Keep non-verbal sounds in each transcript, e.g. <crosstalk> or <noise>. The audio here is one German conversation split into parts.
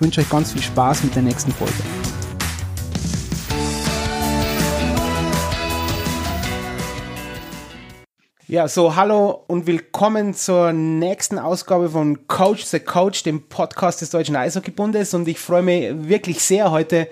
ich wünsche euch ganz viel Spaß mit der nächsten Folge. Ja, so hallo und willkommen zur nächsten Ausgabe von Coach the Coach, dem Podcast des Deutschen Eishockeybundes. Und ich freue mich wirklich sehr, heute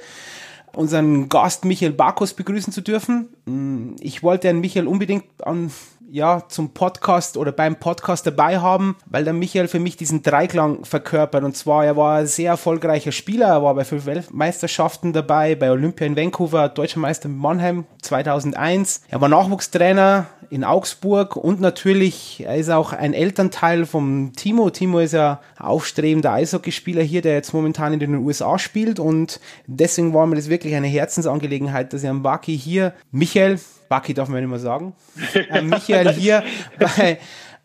unseren Gast Michael Barkus begrüßen zu dürfen. Ich wollte Herrn Michael unbedingt an ja, zum Podcast oder beim Podcast dabei haben, weil der Michael für mich diesen Dreiklang verkörpert. Und zwar, er war ein sehr erfolgreicher Spieler, er war bei fünf Weltmeisterschaften dabei, bei Olympia in Vancouver, Deutscher Meister in Mannheim 2001. Er war Nachwuchstrainer in Augsburg und natürlich, er ist auch ein Elternteil vom Timo. Timo ist ja aufstrebender Eishockeyspieler hier, der jetzt momentan in den USA spielt und deswegen war mir das wirklich eine Herzensangelegenheit, dass er am Waki hier, Michael, Bucky darf man nicht mehr sagen. Äh, Michael hier <laughs> bei,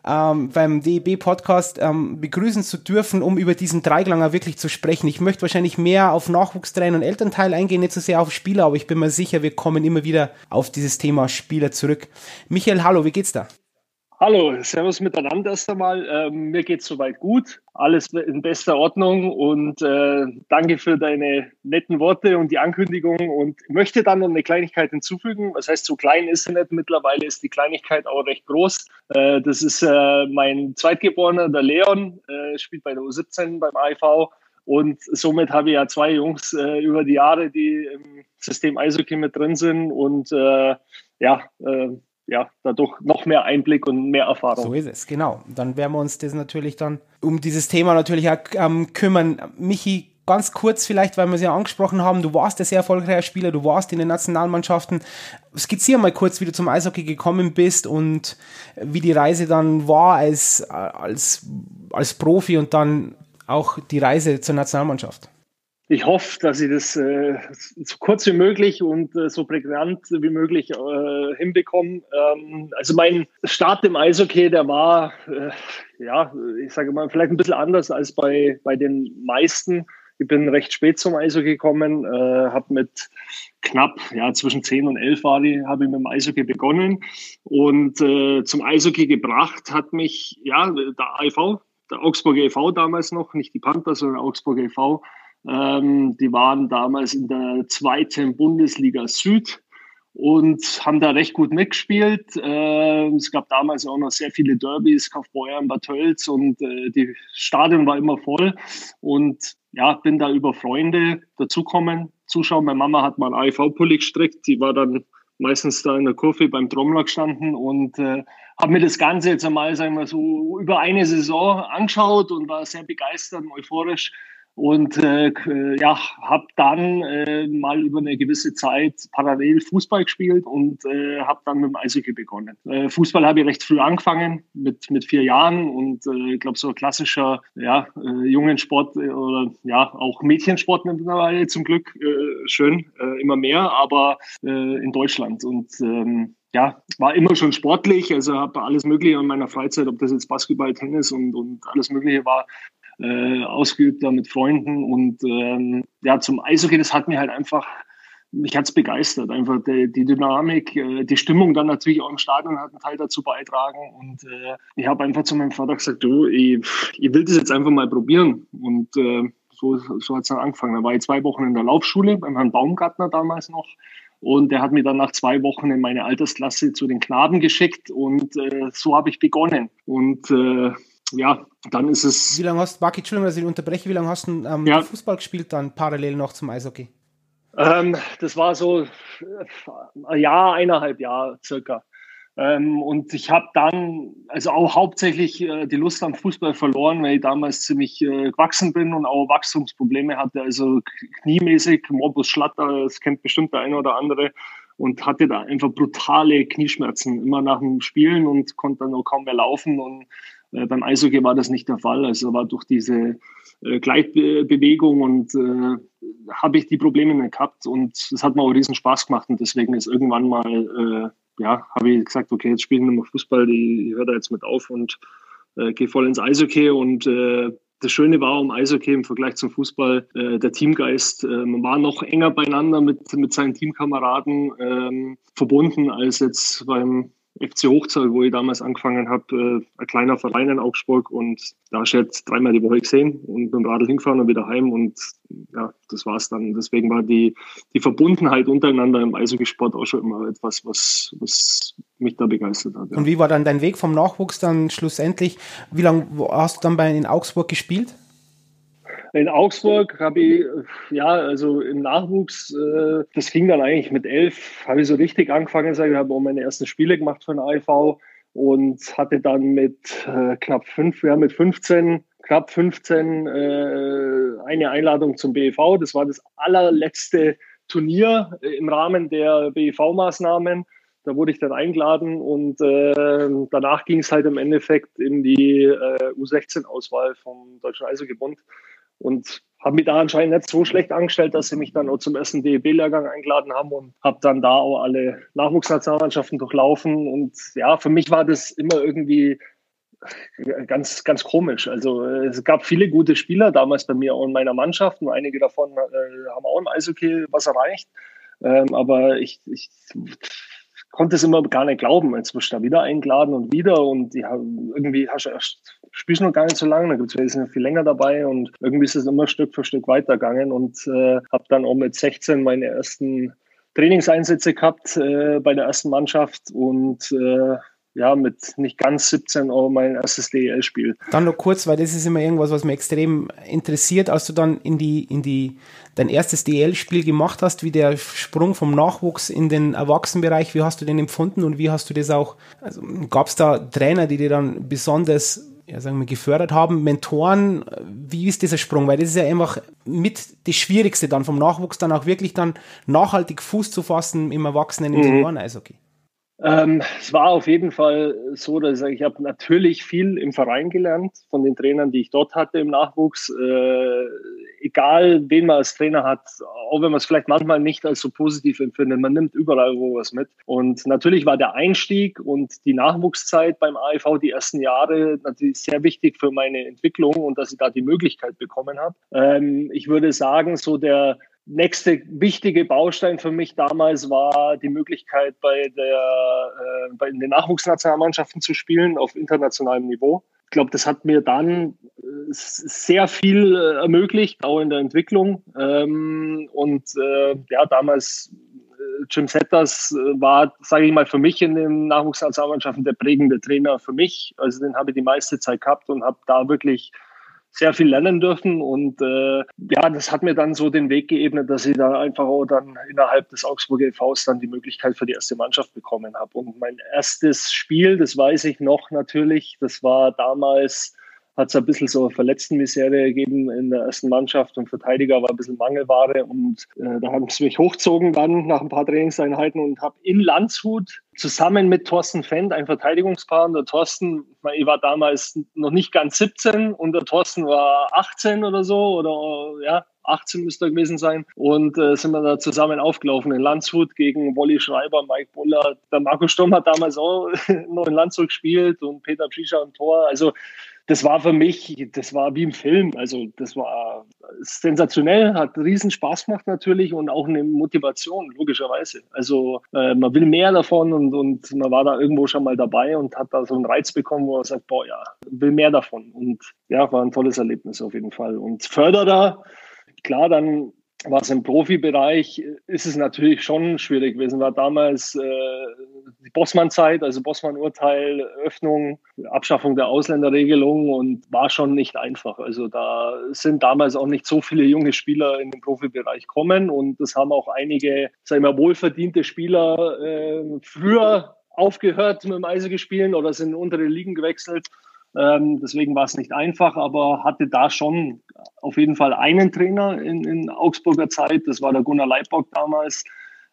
ähm, beim DEB-Podcast ähm, begrüßen zu dürfen, um über diesen Dreiklanger wirklich zu sprechen. Ich möchte wahrscheinlich mehr auf Nachwuchstrainer und Elternteil eingehen, nicht so sehr auf Spieler, aber ich bin mir sicher, wir kommen immer wieder auf dieses Thema Spieler zurück. Michael, hallo, wie geht's da? Hallo, Servus miteinander erst einmal. Ähm, mir geht es soweit gut, alles in bester Ordnung und äh, danke für deine netten Worte und die Ankündigung und möchte dann noch eine Kleinigkeit hinzufügen. Was heißt, so klein ist sie nicht, mittlerweile ist die Kleinigkeit auch recht groß. Äh, das ist äh, mein Zweitgeborener, der Leon, äh, spielt bei der U17 beim AIV und somit habe ich ja zwei Jungs äh, über die Jahre, die im System Eishockey mit drin sind und äh, ja, ja, dadurch noch mehr Einblick und mehr Erfahrung. So ist es, genau. Dann werden wir uns das natürlich dann um dieses Thema natürlich auch ähm, kümmern. Michi, ganz kurz vielleicht, weil wir es ja angesprochen haben, du warst ein sehr erfolgreicher Spieler, du warst in den Nationalmannschaften. Skizziere mal kurz, wie du zum Eishockey gekommen bist und wie die Reise dann war als, als, als Profi und dann auch die Reise zur Nationalmannschaft ich hoffe, dass ich das äh, so kurz wie möglich und äh, so prägnant wie möglich äh, hinbekomme. Ähm, also mein Start im Eishockey, der war, äh, ja, ich sage mal, vielleicht ein bisschen anders als bei, bei den meisten. Ich bin recht spät zum Eishockey gekommen, äh, habe mit knapp, ja, zwischen 10 und 11 war ich, habe ich mit dem Eishockey begonnen. Und äh, zum Eishockey gebracht hat mich, ja, der AIV, der Augsburger e.V. damals noch, nicht die Panther, sondern Augsburger e.V., ähm, die waren damals in der zweiten Bundesliga Süd und haben da recht gut mitgespielt. Äh, es gab damals auch noch sehr viele Derbys, Kaufbeuern, Bad Tölz und äh, die Stadion war immer voll. Und ja, bin da über Freunde dazukommen, zuschauen. Meine Mama hat mal AIV-Pulli gestrickt, die war dann meistens da in der Kurve beim Trommler gestanden und äh, habe mir das Ganze jetzt einmal, sagen wir so, über eine Saison angeschaut und war sehr begeistert und euphorisch und äh, ja, habe dann äh, mal über eine gewisse Zeit parallel Fußball gespielt und äh, habe dann mit dem Eishockey begonnen. Äh, Fußball habe ich recht früh angefangen, mit, mit vier Jahren und äh, ich glaube so ein klassischer ja, äh, Jungensport äh, oder ja auch Mädchensport mittlerweile zum Glück äh, schön, äh, immer mehr, aber äh, in Deutschland und ähm, ja, war immer schon sportlich, also habe alles Mögliche in meiner Freizeit, ob das jetzt Basketball, Tennis und, und alles Mögliche war, äh, ausgeübt da mit Freunden. Und ähm, ja, zum Eishockey, das hat mir halt einfach, mich hat's begeistert. Einfach die, die Dynamik, äh, die Stimmung dann natürlich auch im Stadion hat einen Teil dazu beitragen. Und äh, ich habe einfach zu meinem Vater gesagt, du, ich, ich will das jetzt einfach mal probieren. Und äh, so, so hat's dann angefangen. Da war ich zwei Wochen in der Laufschule beim Herrn Baumgartner damals noch. Und der hat mich dann nach zwei Wochen in meine Altersklasse zu den Knaben geschickt und äh, so habe ich begonnen. Und äh, ja, dann ist es. Wie lange hast du, Marki, Entschuldigung, dass ich unterbreche, wie lange hast du ähm, ja. Fußball gespielt dann parallel noch zum Eishockey? Ähm, das war so äh, ein Jahr, eineinhalb Jahre circa. Ähm, und ich habe dann also auch hauptsächlich äh, die Lust am Fußball verloren, weil ich damals ziemlich äh, gewachsen bin und auch Wachstumsprobleme hatte, also kniemäßig, Morbus Schlatter, das kennt bestimmt der eine oder andere, und hatte da einfach brutale Knieschmerzen immer nach dem Spielen und konnte dann auch kaum mehr laufen und Äh, beim Eishockey war das nicht der Fall. Also war durch diese äh, Gleitbewegung und äh, habe ich die Probleme nicht gehabt und es hat mir auch riesen Spaß gemacht und deswegen ist irgendwann mal, äh, ja, habe ich gesagt, okay, jetzt spielen wir noch Fußball, ich, ich höre da jetzt mit auf und äh, gehe voll ins Eishockey und äh, das Schöne war um Eishockey im Vergleich zum Fußball äh, der Teamgeist. Äh, man war noch enger beieinander mit, mit seinen Teamkameraden ähm, verbunden als jetzt beim FC Hochzahl, wo ich damals angefangen habe, äh, ein kleiner Verein in Augsburg und da hast du jetzt dreimal die Woche gesehen und mit dem Radl hingefahren und wieder heim und ja, das war's dann. Deswegen war die, die Verbundenheit untereinander im Eishockeysport auch schon immer etwas, was, was mich da begeistert hat. Ja. Und wie war dann dein Weg vom Nachwuchs dann schlussendlich? Wie lange hast du dann bei in Augsburg gespielt? In Augsburg habe ich, ja, also im Nachwuchs, äh, das ging dann eigentlich mit elf, habe ich so richtig angefangen, ich, habe auch meine ersten Spiele gemacht für den AIV und hatte dann mit äh, knapp fünf, ja, mit 15, knapp 15 äh, eine Einladung zum BEV. Das war das allerletzte Turnier äh, im Rahmen der BEV-Maßnahmen. Da wurde ich dann eingeladen und äh, danach ging es halt im Endeffekt in die äh, U16-Auswahl vom Deutschen Eishockeybund. Und habe mich da anscheinend nicht so schlecht angestellt, dass sie mich dann auch zum ersten DEB-Lehrgang eingeladen haben und habe dann da auch alle Nachwuchsnationalmannschaften durchlaufen. Und ja, für mich war das immer irgendwie ganz, ganz komisch. Also es gab viele gute Spieler damals bei mir in meiner Mannschaft und einige davon äh, haben auch im Eishockey was erreicht. Ähm, aber ich, ich konnte es immer gar nicht glauben. Jetzt wirst du da wieder eingeladen und wieder und ja, irgendwie hast du erst, spielst noch gar nicht so lange, da gibt es viel länger dabei und irgendwie ist es immer Stück für Stück weitergegangen und äh, habe dann auch mit 16 meine ersten Trainingseinsätze gehabt äh, bei der ersten Mannschaft und äh, ja, mit nicht ganz 17 Euro mein erstes DEL-Spiel. Dann noch kurz, weil das ist immer irgendwas, was mich extrem interessiert, als du dann in die, in die, dein erstes DEL-Spiel gemacht hast, wie der Sprung vom Nachwuchs in den Erwachsenenbereich, wie hast du den empfunden und wie hast du das auch, also gab es da Trainer, die dir dann besonders ja, sagen wir, gefördert haben, Mentoren, wie ist dieser Sprung? Weil das ist ja einfach mit das Schwierigste dann vom Nachwuchs dann auch wirklich dann nachhaltig Fuß zu fassen im Erwachsenen im mhm. Senioren-Eishockey. Ähm, es war auf jeden Fall so, dass ich sage, ich habe natürlich viel im Verein gelernt von den Trainern, die ich dort hatte im Nachwuchs. Äh, egal, wen man als Trainer hat, auch wenn man es vielleicht manchmal nicht als so positiv empfindet, man nimmt überall wo was mit. Und natürlich war der Einstieg und die Nachwuchszeit beim AIV die ersten Jahre natürlich sehr wichtig für meine Entwicklung und dass ich da die Möglichkeit bekommen habe. Ähm, ich würde sagen, so der nächste wichtige Baustein für mich damals war die Möglichkeit, bei, der, äh, bei den Nachwuchsnationalmannschaften zu spielen auf internationalem Niveau. Ich glaube, das hat mir dann äh, sehr viel äh, ermöglicht, auch in der Entwicklung. Ähm, und äh, ja, damals äh, Jim Setters war, sage ich mal, für mich in den Nachwuchsnationalmannschaften der prägende Trainer für mich. Also den habe ich die meiste Zeit gehabt und habe da wirklich sehr viel lernen dürfen. Und äh, ja, das hat mir dann so den Weg geebnet, dass ich da einfach auch dann innerhalb des Augsburger EVs dann die Möglichkeit für die erste Mannschaft bekommen habe. Und mein erstes Spiel, das weiß ich noch natürlich, das war damals hat es ein bisschen so eine Verletztenmisere gegeben in der ersten Mannschaft und Verteidiger war ein bisschen Mangelware und äh, da haben sie mich hochgezogen dann nach ein paar Trainingseinheiten und habe in Landshut zusammen mit Thorsten Fendt ein Verteidigungspaar und der Thorsten, ich war damals noch nicht ganz 17 und der Thorsten war 18 oder so oder ja, 18 müsste er gewesen sein. Und äh, sind wir da zusammen aufgelaufen in Landshut gegen Wolli Schreiber, Mike Buller. Der Marco Sturm hat damals auch <laughs> noch in Landshut gespielt und Peter Pschischer im Tor. Also das war für mich, das war wie im Film. Also das war sensationell, hat riesen Spaß gemacht natürlich und auch eine Motivation, logischerweise. Also äh, man will mehr davon und, und man war da irgendwo schon mal dabei und hat da so einen Reiz bekommen, wo man sagt, boah ja, will mehr davon. Und ja, war ein tolles Erlebnis auf jeden Fall. Und Förderer, klar, dann was im Profibereich ist es natürlich schon schwierig gewesen. War damals äh, die Bossmann-Zeit, also Bossmann-Urteil, Öffnung, Abschaffung der Ausländerregelung und war schon nicht einfach. Also da sind damals auch nicht so viele junge Spieler in den Profibereich kommen und das haben auch einige, sagen wir, wohlverdiente Spieler äh, früher aufgehört mit dem Eishockey oder sind in untere Ligen gewechselt ähm, deswegen war es nicht einfach, aber hatte da schon auf jeden Fall einen Trainer in, in Augsburger Zeit. Das war der Gunnar Leibbock damals,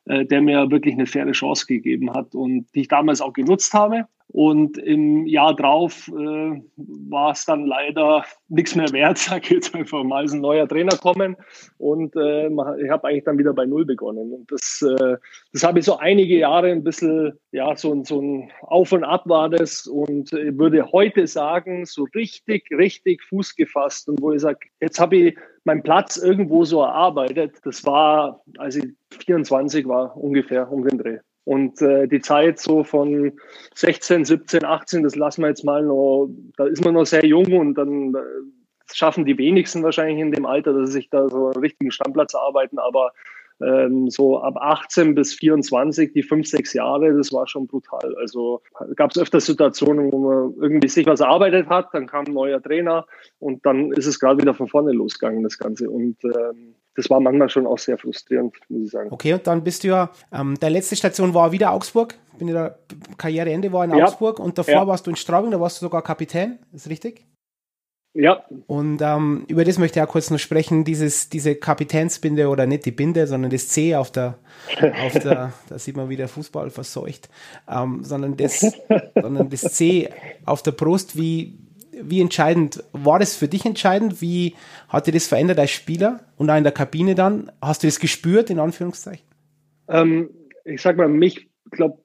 äh, der mir wirklich eine faire Chance gegeben hat und die ich damals auch genutzt habe. Und im Jahr drauf äh, war es dann leider nichts mehr wert, <laughs> sage ich jetzt einfach mal, ist ein neuer Trainer kommen. Und äh, ich habe eigentlich dann wieder bei Null begonnen. Und das, äh, das habe ich so einige Jahre ein bisschen, ja, so, so ein Auf und Ab war das. Und ich würde heute sagen, so richtig, richtig Fuß gefasst. Und wo ich sage, jetzt habe ich meinen Platz irgendwo so erarbeitet. Das war, als ich 24 war, ungefähr um den Dreh. Und äh, die Zeit so von 16, 17, 18, das lassen wir jetzt mal noch, da ist man noch sehr jung und dann äh, schaffen die wenigsten wahrscheinlich in dem Alter, dass sie sich da so einen richtigen Stammplatz erarbeiten. Aber ähm, so ab 18 bis 24, die fünf, sechs Jahre, das war schon brutal. Also gab es öfter Situationen, wo man irgendwie sich was erarbeitet hat, dann kam ein neuer Trainer und dann ist es gerade wieder von vorne losgegangen, das Ganze. Und ähm, das war manchmal schon auch sehr frustrierend, muss ich sagen. Okay, und dann bist du ja, ähm, der letzte Station war wieder Augsburg, bin ich da, Karriereende war in ja. Augsburg und davor ja. warst du in Straubing, da warst du sogar Kapitän, ist richtig? Ja. Und ähm, über das möchte ich auch kurz noch sprechen, dieses, diese Kapitänsbinde oder nicht die Binde, sondern das C auf der, auf der <laughs> da sieht man wieder Fußball verseucht, ähm, sondern, das, <laughs> sondern das C auf der Brust, wie, wie entscheidend war das für dich entscheidend? Wie hat dir das verändert als Spieler und auch in der Kabine dann? Hast du das gespürt, in Anführungszeichen? Ähm, ich sag mal, mich, glaube,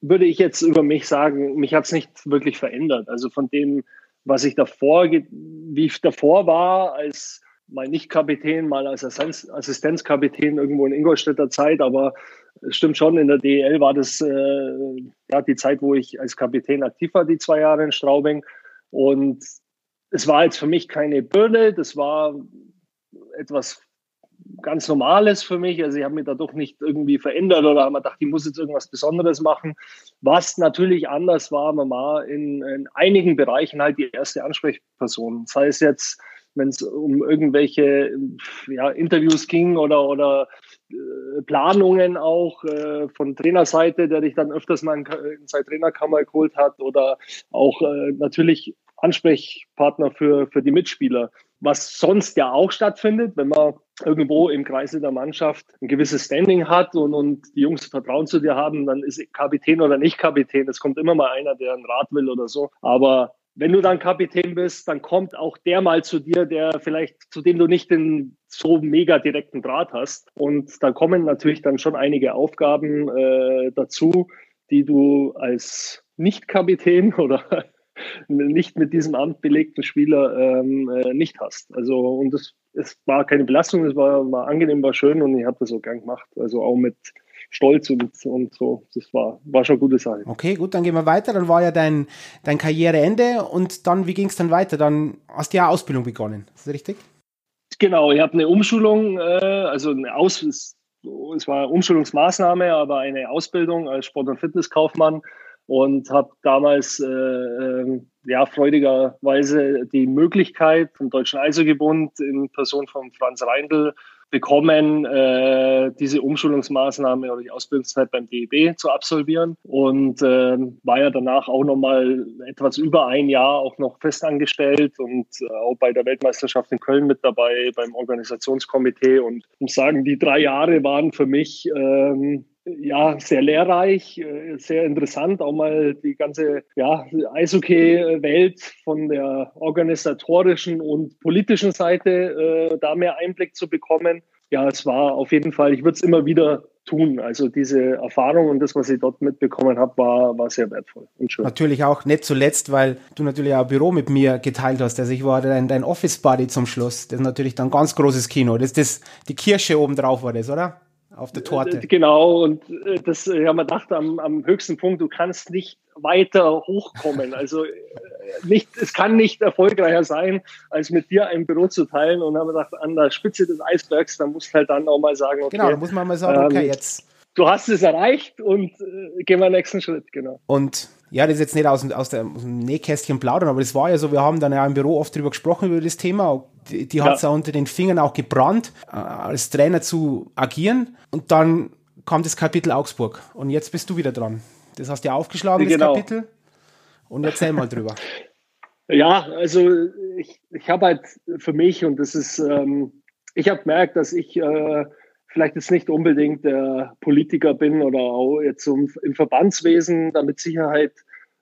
würde ich jetzt über mich sagen, mich hat es nicht wirklich verändert. Also von dem, was ich davor, wie ich davor war, als mal nicht Kapitän, mal als Assistenzkapitän irgendwo in Ingolstädter Zeit, aber es stimmt schon, in der DEL war das äh, ja, die Zeit, wo ich als Kapitän aktiv war, die zwei Jahre in Straubing. Und es war jetzt für mich keine Bürde, das war etwas ganz Normales für mich. Also ich habe mich dadurch nicht irgendwie verändert oder habe mir gedacht, ich muss jetzt irgendwas Besonderes machen. Was natürlich anders war, man war in, in einigen Bereichen halt die erste Ansprechperson. Sei es jetzt, wenn es um irgendwelche ja, Interviews ging oder, oder Planungen auch äh, von Trainerseite, der dich dann öfters mal in, in seine Trainerkammer geholt hat oder auch äh, natürlich Ansprechpartner für, für die Mitspieler was sonst ja auch stattfindet, wenn man irgendwo im Kreise der Mannschaft ein gewisses Standing hat und, und die Jungs Vertrauen zu dir haben, dann ist Kapitän oder nicht Kapitän. Es kommt immer mal einer, der ein Rat will oder so. Aber wenn du dann Kapitän bist, dann kommt auch der mal zu dir, der vielleicht, zu dem du nicht den so mega direkten Draht hast. Und da kommen natürlich dann schon einige Aufgaben äh, dazu, die du als Nicht-Kapitän <laughs> oder nicht mit diesem Amt belegten Spieler ähm, äh, nicht hast. Also und es, es war keine Belastung, es war, war angenehm, war schön und ich habe das so gern gemacht. Also auch mit Stolz und, und so. Das war, war schon eine gute Sache. Okay, gut, dann gehen wir weiter. Dann war ja dein, dein Karriereende und dann, wie ging es dann weiter? Dann hast du ja Ausbildung begonnen. Ist das richtig? Genau, ich habe eine Umschulung, äh, also eine Aus, es war eine Umschulungsmaßnahme, aber eine Ausbildung als Sport- und Fitnesskaufmann und habe damals äh, äh, ja freudigerweise die Möglichkeit vom Deutschen Eishockeybund in Person von Franz Reindl bekommen, äh, diese Umschulungsmaßnahme oder die Ausbildungszeit beim DEB zu absolvieren. Und äh, war ja danach auch nochmal etwas über ein Jahr auch noch festangestellt und äh, auch bei der Weltmeisterschaft in Köln mit dabei beim Organisationskomitee und muss sagen, die drei Jahre waren für mich ähm, ja, sehr lehrreich, äh, sehr interessant, auch mal die ganze ja, Eishockey-Welt von der organisatorischen und politischen Seite äh, da mehr Einblick zu bekommen. Ja, es war auf jeden Fall, ich würde es immer wieder tun. Also diese Erfahrung und das, was ich dort mitbekommen habe, war, war sehr wertvoll und schön. Natürlich auch nicht zuletzt, weil du natürlich auch ein Büro mit mir geteilt hast. Also ich war dein, dein Office-Buddy zum Schluss. Das ist natürlich dann ganz großes Kino. Das das, die Kirsche oben drauf war das, oder? Auf der Torte. Äh, genau, und äh, das ja, haben wir gedacht, am, am höchsten Punkt, du kannst nicht weiter hochkommen. Also äh, nicht, es kann nicht erfolgreicher sein, als mit dir ein Büro zu teilen. Und haben wir gedacht, an der Spitze des Eisbergs, da musst du halt dann auch mal sagen, okay. Genau, da muss man mal sagen, okay, ähm, jetzt. Du hast es erreicht und äh, gehen wir den nächsten Schritt, genau. Und ja, das ist jetzt nicht aus, aus, der, aus dem Nähkästchen plaudern, aber das war ja so, wir haben dann ja im Büro oft drüber gesprochen, über das Thema. Die, die hat es ja. unter den Fingern auch gebrannt, äh, als Trainer zu agieren. Und dann kam das Kapitel Augsburg. Und jetzt bist du wieder dran. Das hast du ja aufgeschlagen, genau. das Kapitel. Und erzähl mal drüber. <laughs> Ja, also ich, ich habe halt für mich, und das ist, ähm, ich habe gemerkt, dass ich äh, vielleicht jetzt nicht unbedingt der Politiker bin oder auch jetzt im, im Verbandswesen, da mit Sicherheit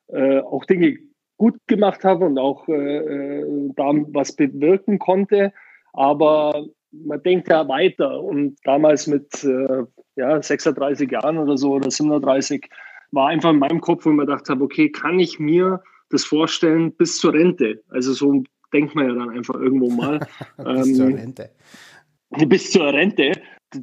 äh, auch Dinge gut gemacht habe und auch äh, da was bewirken konnte. Aber man denkt ja weiter und damals mit äh, ja, 36 Jahren oder so oder 37 war einfach in meinem Kopf, wo ich mir gedacht habe, okay, kann ich mir das vorstellen bis zur Rente? Also so denkt man ja dann einfach irgendwo mal. <laughs> bis ähm, zur Rente. <laughs> Bis zur Rente.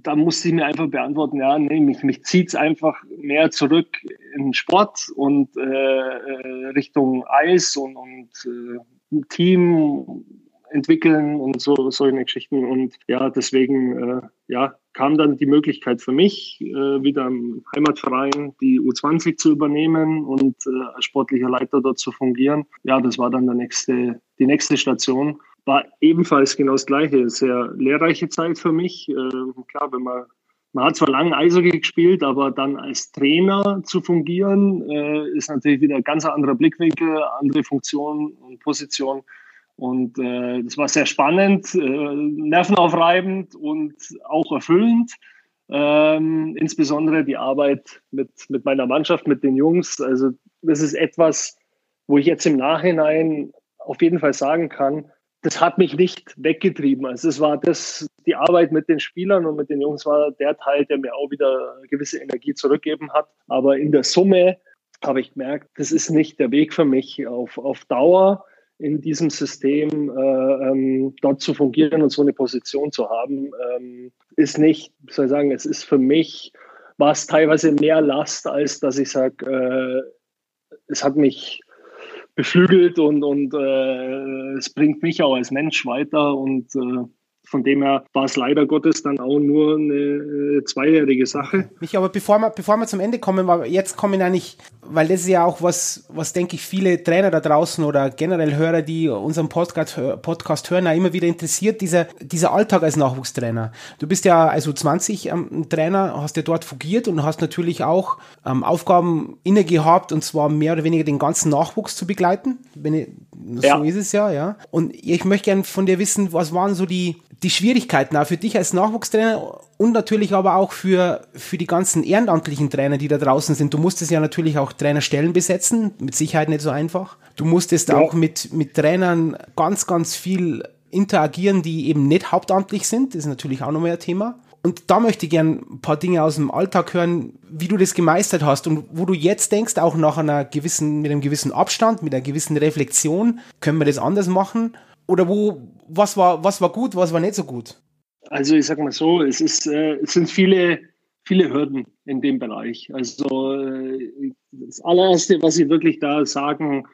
Da musste ich mir einfach beantworten, ja, nee, mich, mich zieht es einfach mehr zurück in Sport und äh, äh Richtung Eis und, und äh, Team entwickeln und so solche Geschichten. Und ja, deswegen äh, ja, kam dann die Möglichkeit für mich, äh, wieder im Heimatverein die U20 zu übernehmen und äh, als sportlicher Leiter dort zu fungieren. Ja, das war dann der nächste, die nächste Station. War ebenfalls genau das Gleiche. Sehr lehrreiche Zeit für mich. Äh, klar, wenn man man hat zwar lange Eishockey gespielt, aber dann als Trainer zu fungieren, äh, ist natürlich wieder ein ganz anderer Blickwinkel, andere Funktion und Position. Und äh, das war sehr spannend, äh, nervenaufreibend und auch erfüllend. Ähm, insbesondere die Arbeit mit, mit meiner Mannschaft, mit den Jungs. Also das ist etwas, wo ich jetzt im Nachhinein auf jeden Fall sagen kann, das hat mich nicht weggetrieben. Also es war das, die Arbeit mit den Spielern und mit den Jungs war der Teil, der mir auch wieder gewisse Energie zurückgeben hat. Aber in der Summe habe ich gemerkt, das ist nicht der Weg für mich auf, auf Dauer in diesem System äh, ähm, dort zu fungieren und so eine Position zu haben, ähm, ist nicht, soll ich sagen, es ist für mich, war es teilweise mehr Last, als dass ich sage, äh, es hat mich beflügelt und, und äh, es bringt mich auch als Mensch weiter und äh, von dem her war es leider Gottes dann auch nur eine äh, zweijährige Sache. Mich aber bevor wir, bevor wir zum Ende kommen, weil jetzt kommen eigentlich, weil das ist ja auch was, was denke ich viele Trainer da draußen oder generell Hörer, die unseren Podcast, Podcast hören, auch immer wieder interessiert, dieser, dieser Alltag als Nachwuchstrainer. Du bist ja also 20 ähm, Trainer, hast ja dort fungiert und hast natürlich auch ähm, Aufgaben inne gehabt und zwar mehr oder weniger den ganzen Nachwuchs zu begleiten. Ich, so ja. ist es ja, ja. Und ich möchte gerne von dir wissen, was waren so die, die Schwierigkeiten auch für dich als Nachwuchstrainer und natürlich aber auch für, für die ganzen ehrenamtlichen Trainer, die da draußen sind. Du musstest ja natürlich auch Trainerstellen besetzen, mit Sicherheit nicht so einfach. Du musstest ja. auch mit, mit Trainern ganz, ganz viel interagieren, die eben nicht hauptamtlich sind. Das ist natürlich auch nochmal ein Thema. Und da möchte ich gerne ein paar Dinge aus dem Alltag hören, wie du das gemeistert hast und wo du jetzt denkst, auch nach einer gewissen, mit einem gewissen Abstand, mit einer gewissen Reflexion, können wir das anders machen? Oder wo, was war, was war gut, was war nicht so gut? Also ich sag mal so, es, ist, äh, es sind viele, viele Hürden in dem Bereich. Also äh, das allererste, was ich wirklich da sagen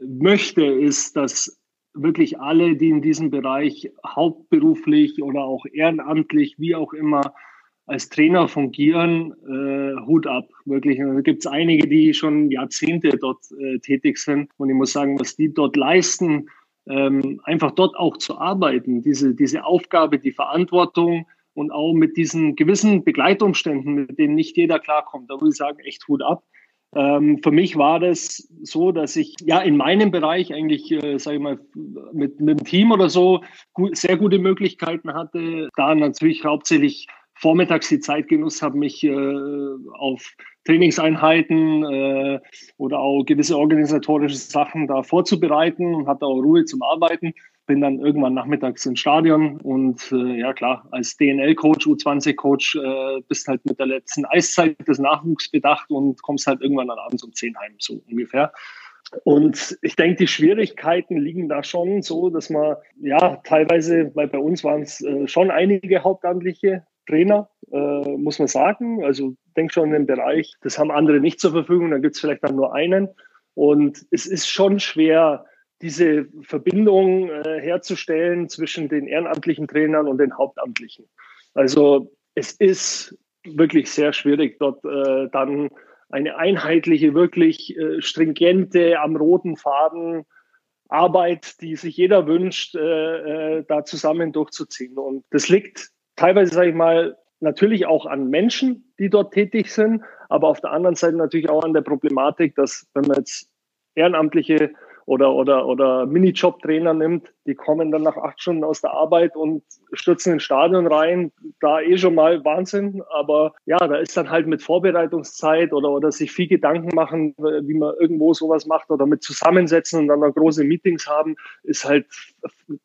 möchte, ist, dass wirklich alle, die in diesem Bereich hauptberuflich oder auch ehrenamtlich, wie auch immer, als Trainer fungieren, äh, Hut ab, wirklich. Da gibt es einige, die schon Jahrzehnte dort äh, tätig sind. Und ich muss sagen, was die dort leisten, ähm, einfach dort auch zu arbeiten, diese, diese Aufgabe, die Verantwortung und auch mit diesen gewissen Begleitumständen, mit denen nicht jeder klarkommt. Da würde ich sagen, echt Hut ab. Ähm, für mich war das so, dass ich ja in meinem Bereich eigentlich, äh, sage ich mal, mit, mit dem Team oder so gut, sehr gute Möglichkeiten hatte. Da natürlich hauptsächlich vormittags die Zeit genutzt habe, mich äh, auf Trainingseinheiten äh, oder auch gewisse organisatorische Sachen da vorzubereiten und hatte auch Ruhe zum Arbeiten. Bin dann irgendwann nachmittags ins Stadion und äh, ja klar, als DNL-Coach, U20-Coach äh, bist halt mit der letzten Eiszeit des Nachwuchs bedacht und kommst halt irgendwann dann abends um 10 heim, so ungefähr. Und ich denke, die Schwierigkeiten liegen da schon so, dass man ja teilweise, weil bei uns waren es äh, schon einige Hauptamtliche Trainer, äh, muss man sagen. Also denk schon in den Bereich, das haben andere nicht zur Verfügung, dann gibt es vielleicht dann nur einen. Und es ist schon schwer, diese Verbindung äh, herzustellen zwischen den ehrenamtlichen Trainern und den hauptamtlichen. Also es ist wirklich sehr schwierig, dort äh, dann eine einheitliche, wirklich äh, stringente, am roten Faden Arbeit, die sich jeder wünscht, äh, äh, da zusammen durchzuziehen. Und das liegt teilweise, sage ich mal, natürlich auch an Menschen, die dort tätig sind, aber auf der anderen Seite natürlich auch an der Problematik, dass wenn man jetzt Ehrenamtliche oder, oder, oder Minijob-Trainer nimmt, die kommen dann nach acht Stunden aus der Arbeit und stürzen ins Stadion rein. Da eh schon mal Wahnsinn. Aber ja, da ist dann halt mit Vorbereitungszeit oder, oder sich viel Gedanken machen, wie man irgendwo sowas macht oder mit Zusammensetzen und dann noch große Meetings haben, ist halt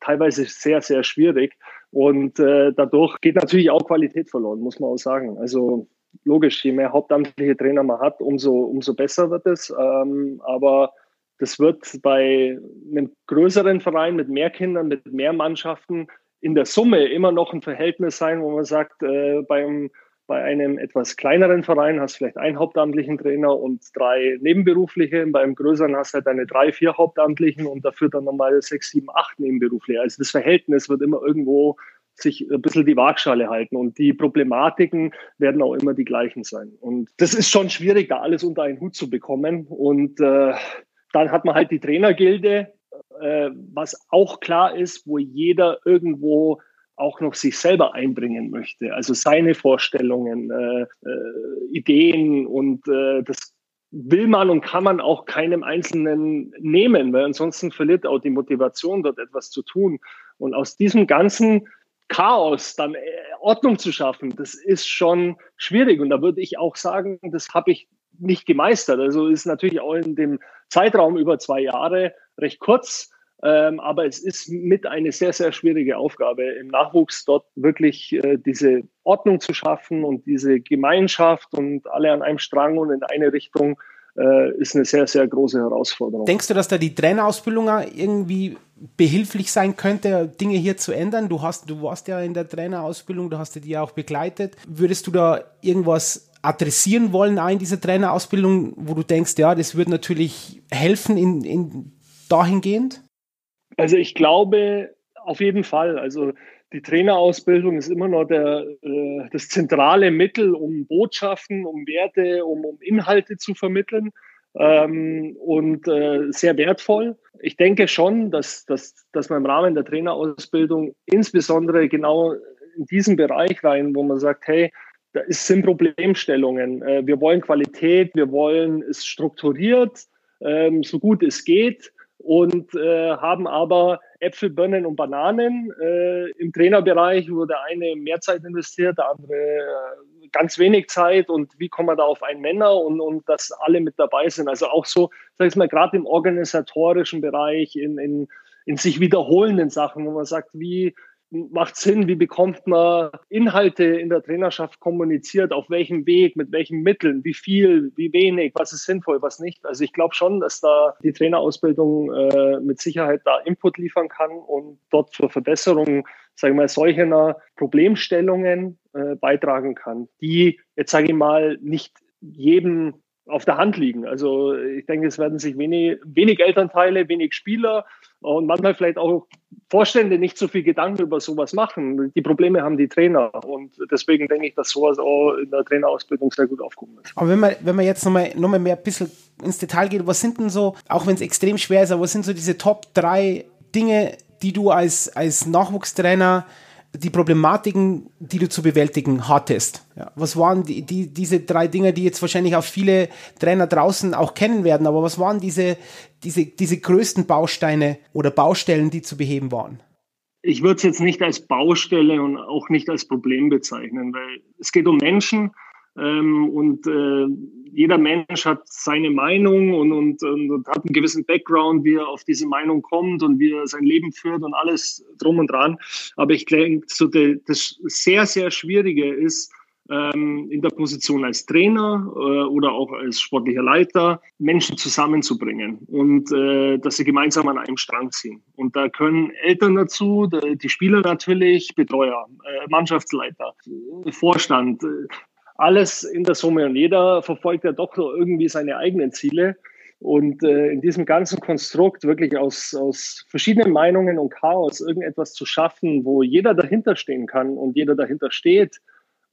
teilweise sehr, sehr schwierig. Und äh, dadurch geht natürlich auch Qualität verloren, muss man auch sagen. Also logisch, je mehr hauptamtliche Trainer man hat, umso, umso besser wird es. Ähm, aber das wird bei einem größeren Verein mit mehr Kindern, mit mehr Mannschaften in der Summe immer noch ein Verhältnis sein, wo man sagt, äh, beim, bei einem etwas kleineren Verein hast du vielleicht einen hauptamtlichen Trainer und drei nebenberufliche. Beim größeren hast du halt eine drei, vier hauptamtlichen und dafür dann nochmal sechs, sieben, acht nebenberufliche. Also das Verhältnis wird immer irgendwo sich ein bisschen die Waagschale halten. Und die Problematiken werden auch immer die gleichen sein. Und das ist schon schwierig, da alles unter einen Hut zu bekommen. Und äh, dann hat man halt die Trainergilde, äh, was auch klar ist, wo jeder irgendwo auch noch sich selber einbringen möchte. Also seine Vorstellungen, äh, äh, Ideen und äh, das will man und kann man auch keinem Einzelnen nehmen, weil ansonsten verliert auch die Motivation, dort etwas zu tun. Und aus diesem ganzen Chaos dann äh, Ordnung zu schaffen, das ist schon schwierig. Und da würde ich auch sagen, das habe ich nicht gemeistert. Also ist natürlich auch in dem Zeitraum über zwei Jahre recht kurz. Ähm, aber es ist mit eine sehr, sehr schwierige Aufgabe im Nachwuchs dort wirklich äh, diese Ordnung zu schaffen und diese Gemeinschaft und alle an einem Strang und in eine Richtung äh, ist eine sehr, sehr große Herausforderung. Denkst du, dass da die Trainerausbildung irgendwie behilflich sein könnte, Dinge hier zu ändern? Du hast, du warst ja in der Trainerausbildung, du hast die ja auch begleitet. Würdest du da irgendwas adressieren wollen in dieser Trainerausbildung, wo du denkst, ja, das würde natürlich helfen in, in dahingehend? Also ich glaube auf jeden Fall. Also die Trainerausbildung ist immer noch der, äh, das zentrale Mittel, um Botschaften, um Werte, um, um Inhalte zu vermitteln ähm, und äh, sehr wertvoll. Ich denke schon, dass, dass, dass man im Rahmen der Trainerausbildung insbesondere genau in diesen Bereich rein, wo man sagt, hey, da sind Problemstellungen. Äh, wir wollen Qualität, wir wollen es strukturiert, ähm, so gut es geht und äh, haben aber Äpfel, Birnen und Bananen äh, im Trainerbereich, wo der eine mehr Zeit investiert, der andere äh, ganz wenig Zeit und wie kommen wir da auf einen Nenner und, und dass alle mit dabei sind. Also auch so, sag ich mal, gerade im organisatorischen Bereich, in, in, in sich wiederholenden Sachen, wo man sagt, wie macht Sinn, wie bekommt man Inhalte in der Trainerschaft kommuniziert, auf welchem Weg, mit welchen Mitteln, wie viel, wie wenig, was ist sinnvoll, was nicht. Also ich glaube schon, dass da die Trainerausbildung äh, mit Sicherheit da Input liefern kann und dort zur Verbesserung, sagen wir mal, solcher Problemstellungen äh, beitragen kann, die jetzt sage ich mal nicht jedem auf der Hand liegen. Also ich denke, es werden sich wenig, wenig Elternteile, wenig Spieler und manchmal vielleicht auch Vorstände nicht so viel Gedanken über sowas machen. Die Probleme haben die Trainer und deswegen denke ich, dass sowas auch in der Trainerausbildung sehr gut aufgekommen ist. Aber wenn man, wenn man jetzt nochmal noch mal mehr ein bisschen ins Detail geht, was sind denn so, auch wenn es extrem schwer ist, aber was sind so diese Top drei Dinge, die du als, als Nachwuchstrainer die Problematiken, die du zu bewältigen hattest. Ja, was waren die, die, diese drei Dinge, die jetzt wahrscheinlich auch viele Trainer draußen auch kennen werden, aber was waren diese, diese, diese größten Bausteine oder Baustellen, die zu beheben waren? Ich würde es jetzt nicht als Baustelle und auch nicht als Problem bezeichnen, weil es geht um Menschen, ähm, und äh, jeder Mensch hat seine Meinung und, und, und, hat einen gewissen Background, wie er auf diese Meinung kommt und wie er sein Leben führt und alles drum und dran. Aber ich denke, so de, das sehr, sehr Schwierige ist, ähm, in der Position als Trainer äh, oder auch als sportlicher Leiter Menschen zusammenzubringen und äh, dass sie gemeinsam an einem Strang ziehen. Und da können Eltern dazu, die Spieler natürlich, Betreuer, äh, Mannschaftsleiter, Vorstand, äh, alles in der Summe und jeder verfolgt ja doch irgendwie seine eigenen Ziele. Und äh, in diesem ganzen Konstrukt wirklich aus, aus verschiedenen Meinungen und Chaos irgendetwas zu schaffen, wo jeder dahinter stehen kann und jeder dahinter steht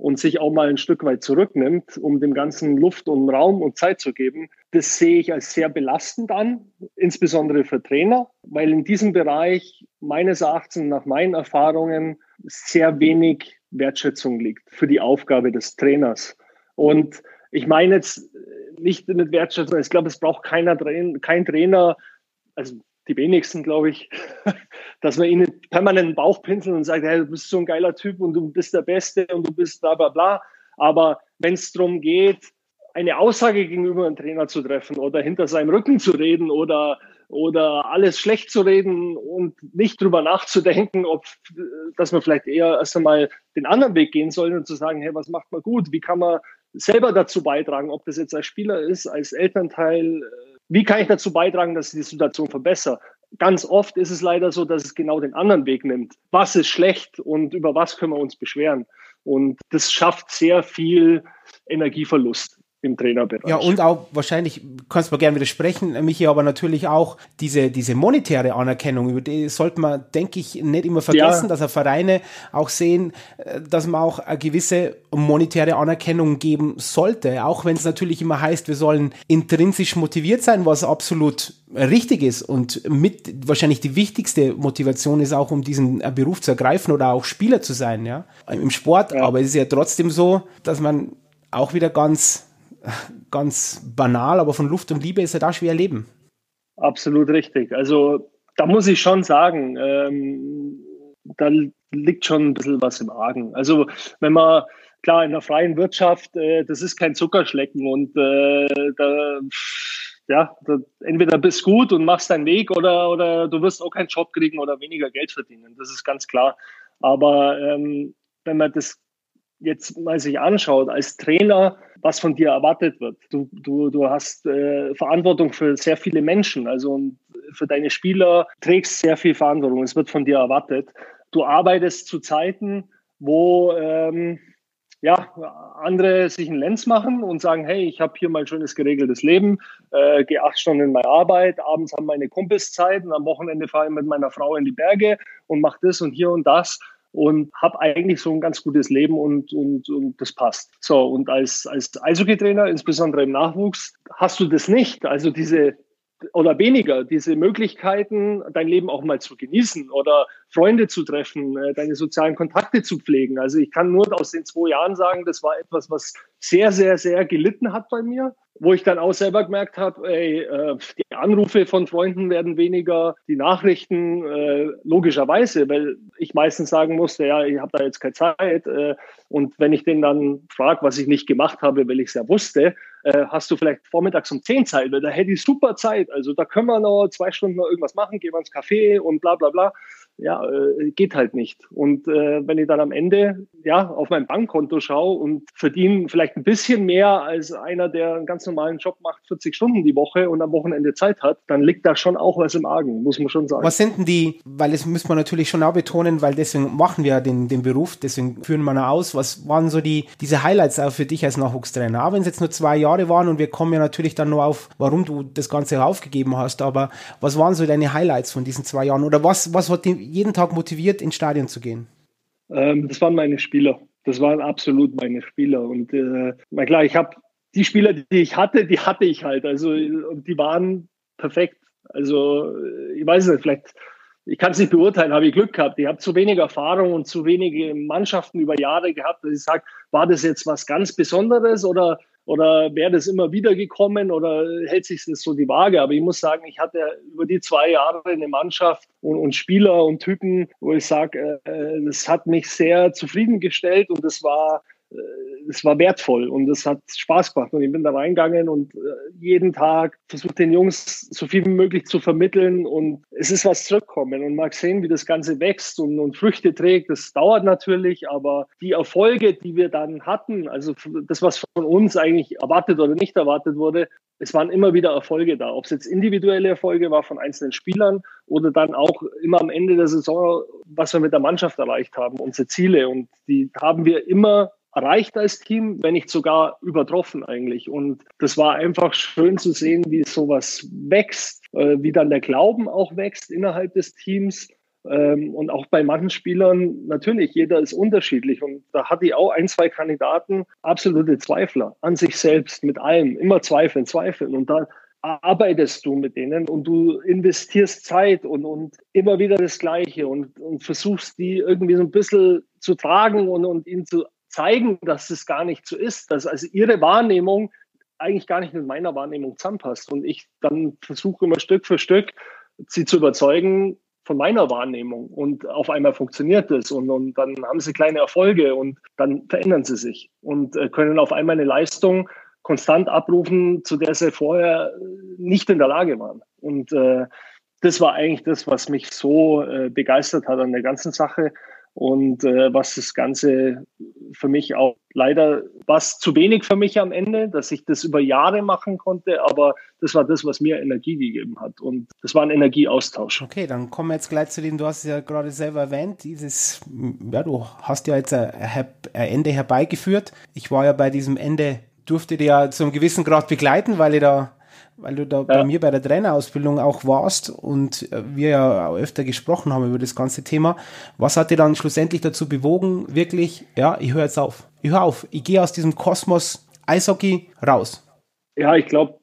und sich auch mal ein Stück weit zurücknimmt, um dem Ganzen Luft und Raum und Zeit zu geben, das sehe ich als sehr belastend an, insbesondere für Trainer, weil in diesem Bereich meines Erachtens nach meinen Erfahrungen sehr wenig Wertschätzung liegt für die Aufgabe des Trainers. Und ich meine jetzt nicht mit Wertschätzung, ich glaube, es braucht keiner, kein Trainer also die wenigsten, glaube ich, <laughs> dass man ihnen permanent den Bauch pinselt und sagt, hey, du bist so ein geiler Typ und du bist der Beste und du bist bla bla bla. Aber wenn es darum geht, eine Aussage gegenüber einem Trainer zu treffen oder hinter seinem Rücken zu reden oder, oder alles schlecht zu reden und nicht drüber nachzudenken, ob, dass man vielleicht eher erst einmal den anderen Weg gehen soll und zu sagen, hey, was macht man gut? Wie kann man selber dazu beitragen, ob das jetzt als Spieler ist, als Elternteil, wie kann ich dazu beitragen, dass ich die Situation verbessere? Ganz oft ist es leider so, dass es genau den anderen Weg nimmt. Was ist schlecht und über was können wir uns beschweren? Und das schafft sehr viel Energieverlust im Trainerbereich. Ja, und auch wahrscheinlich, kannst du mal gerne widersprechen, Michi, aber natürlich auch diese, diese monetäre Anerkennung, über die sollte man, denke ich, nicht immer vergessen, ja. dass auch Vereine auch sehen, äh, dass man auch eine gewisse monetäre Anerkennung geben sollte, auch wenn es natürlich immer heißt, wir sollen intrinsisch motiviert sein, was absolut richtig ist und mit wahrscheinlich die wichtigste Motivation ist auch, um diesen äh, Beruf zu ergreifen oder auch Spieler zu sein, ja, im Sport, ja. aber es ist ja trotzdem so, dass man auch wieder ganz ganz banal, aber von Luft und Liebe ist ja da schwer leben. Absolut richtig. Also da muss ich schon sagen, ähm, da liegt schon ein bisschen was im Argen. Also wenn man klar in der freien Wirtschaft, äh, das ist kein Zuckerschlecken und äh, da, ja, da, entweder bist gut und machst deinen Weg oder, oder du wirst auch keinen Job kriegen oder weniger Geld verdienen. Das ist ganz klar. Aber ähm, wenn man das jetzt mal sich anschaut, als Trainer, was von dir erwartet wird. Du, du, du hast äh, Verantwortung für sehr viele Menschen, also für deine Spieler trägst sehr viel Verantwortung. Es wird von dir erwartet. Du arbeitest zu Zeiten, wo ähm, ja, andere sich einen Lenz machen und sagen, hey, ich habe hier mein schönes geregeltes Leben, äh, gehe acht Stunden in meine Arbeit, abends haben meine Kumpels Zeit und am Wochenende fahre ich mit meiner Frau in die Berge und mache das und hier und das und habe eigentlich so ein ganz gutes Leben und, und, und das passt. So, und als, als Eishockey-Trainer, insbesondere im Nachwuchs, hast du das nicht. Also diese oder weniger diese Möglichkeiten, dein Leben auch mal zu genießen oder Freunde zu treffen, äh, deine sozialen Kontakte zu pflegen. Also ich kann nur aus den zwei Jahren sagen, das war etwas, was sehr, sehr, sehr gelitten hat bei mir wo ich dann auch selber gemerkt habe, äh, die Anrufe von Freunden werden weniger, die Nachrichten äh, logischerweise, weil ich meistens sagen musste, ja, ich habe da jetzt keine Zeit. Und wenn ich den dann frage, was ich nicht gemacht habe, weil ich es ja wusste, äh, hast du vielleicht vormittags um 10 Zeit, weil da hätte ich super Zeit. Also da können wir noch zwei Stunden noch irgendwas machen, gehen wir ins Café und bla bla bla ja, äh, geht halt nicht. Und äh, wenn ich dann am Ende ja auf mein Bankkonto schaue und verdiene vielleicht ein bisschen mehr als einer, der einen ganz normalen Job macht, 40 Stunden die Woche und am Wochenende Zeit hat, dann liegt da schon auch was im Argen, muss man schon sagen. Was sind denn die, weil das müssen wir natürlich schon auch betonen, weil deswegen machen wir den, den Beruf, deswegen führen wir aus. Was waren so die, diese Highlights auch für dich als Nachwuchstrainer? Auch wenn es jetzt nur zwei Jahre waren und wir kommen ja natürlich dann nur auf, warum du das Ganze aufgegeben hast, aber was waren so deine Highlights von diesen zwei Jahren? Oder was, was hat die jeden Tag motiviert, ins Stadion zu gehen? Ähm, das waren meine Spieler. Das waren absolut meine Spieler. Und äh, na klar, ich habe die Spieler, die ich hatte, die hatte ich halt. Also die waren perfekt. Also ich weiß nicht, vielleicht, ich kann es nicht beurteilen, habe ich Glück gehabt. Ich habe zu wenig Erfahrung und zu wenige Mannschaften über Jahre gehabt, dass ich sage, war das jetzt was ganz Besonderes oder oder wäre das immer wieder gekommen oder hält sich das so die Waage? Aber ich muss sagen, ich hatte über die zwei Jahre eine Mannschaft und, und Spieler und Typen, wo ich sage, äh, das hat mich sehr zufriedengestellt und das war es war wertvoll und es hat Spaß gemacht. Und ich bin da reingegangen und äh, jeden Tag versucht den Jungs so viel wie möglich zu vermitteln und es ist was zurückkommen und mag sehen, wie das Ganze wächst und, und Früchte trägt. Das dauert natürlich, aber die Erfolge, die wir dann hatten, also das, was von uns eigentlich erwartet oder nicht erwartet wurde, es waren immer wieder Erfolge da. Ob es jetzt individuelle Erfolge war von einzelnen Spielern oder dann auch immer am Ende der Saison, was wir mit der Mannschaft erreicht haben, unsere Ziele. Und die haben wir immer erreicht als Team, wenn nicht sogar übertroffen eigentlich. Und das war einfach schön zu sehen, wie sowas wächst, äh, wie dann der Glauben auch wächst innerhalb des Teams. Ähm, und auch bei manchen Spielern, natürlich, jeder ist unterschiedlich. Und da hatte ich auch ein, zwei Kandidaten, absolute Zweifler an sich selbst, mit allem, immer zweifeln, zweifeln. Und dann arbeitest du mit denen und du investierst Zeit und, und immer wieder das Gleiche und, und versuchst die irgendwie so ein bisschen zu tragen und, und ihnen zu zeigen, dass es gar nicht so ist, dass also ihre Wahrnehmung eigentlich gar nicht mit meiner Wahrnehmung zusammenpasst. Und ich dann versuche immer Stück für Stück sie zu überzeugen von meiner Wahrnehmung. Und auf einmal funktioniert es und, und dann haben sie kleine Erfolge und dann verändern sie sich und äh, können auf einmal eine Leistung konstant abrufen, zu der sie vorher nicht in der Lage waren. Und äh, das war eigentlich das, was mich so äh, begeistert hat an der ganzen Sache und äh, was das Ganze für mich auch leider was zu wenig für mich am Ende, dass ich das über Jahre machen konnte, aber das war das, was mir Energie gegeben hat und das war ein Energieaustausch. Okay, dann kommen wir jetzt gleich zu dem, du hast es ja gerade selber erwähnt, dieses, ja, du hast ja jetzt ein, ein Ende herbeigeführt. Ich war ja bei diesem Ende, durfte dir ja zu einem gewissen Grad begleiten, weil ich da weil du da ja. bei mir bei der Trainerausbildung auch warst und äh, wir ja auch öfter gesprochen haben über das ganze Thema. Was hat dir dann schlussendlich dazu bewogen, wirklich, ja, ich höre jetzt auf. Ich höre auf. Ich gehe aus diesem Kosmos Eishockey raus. Ja, ich glaube,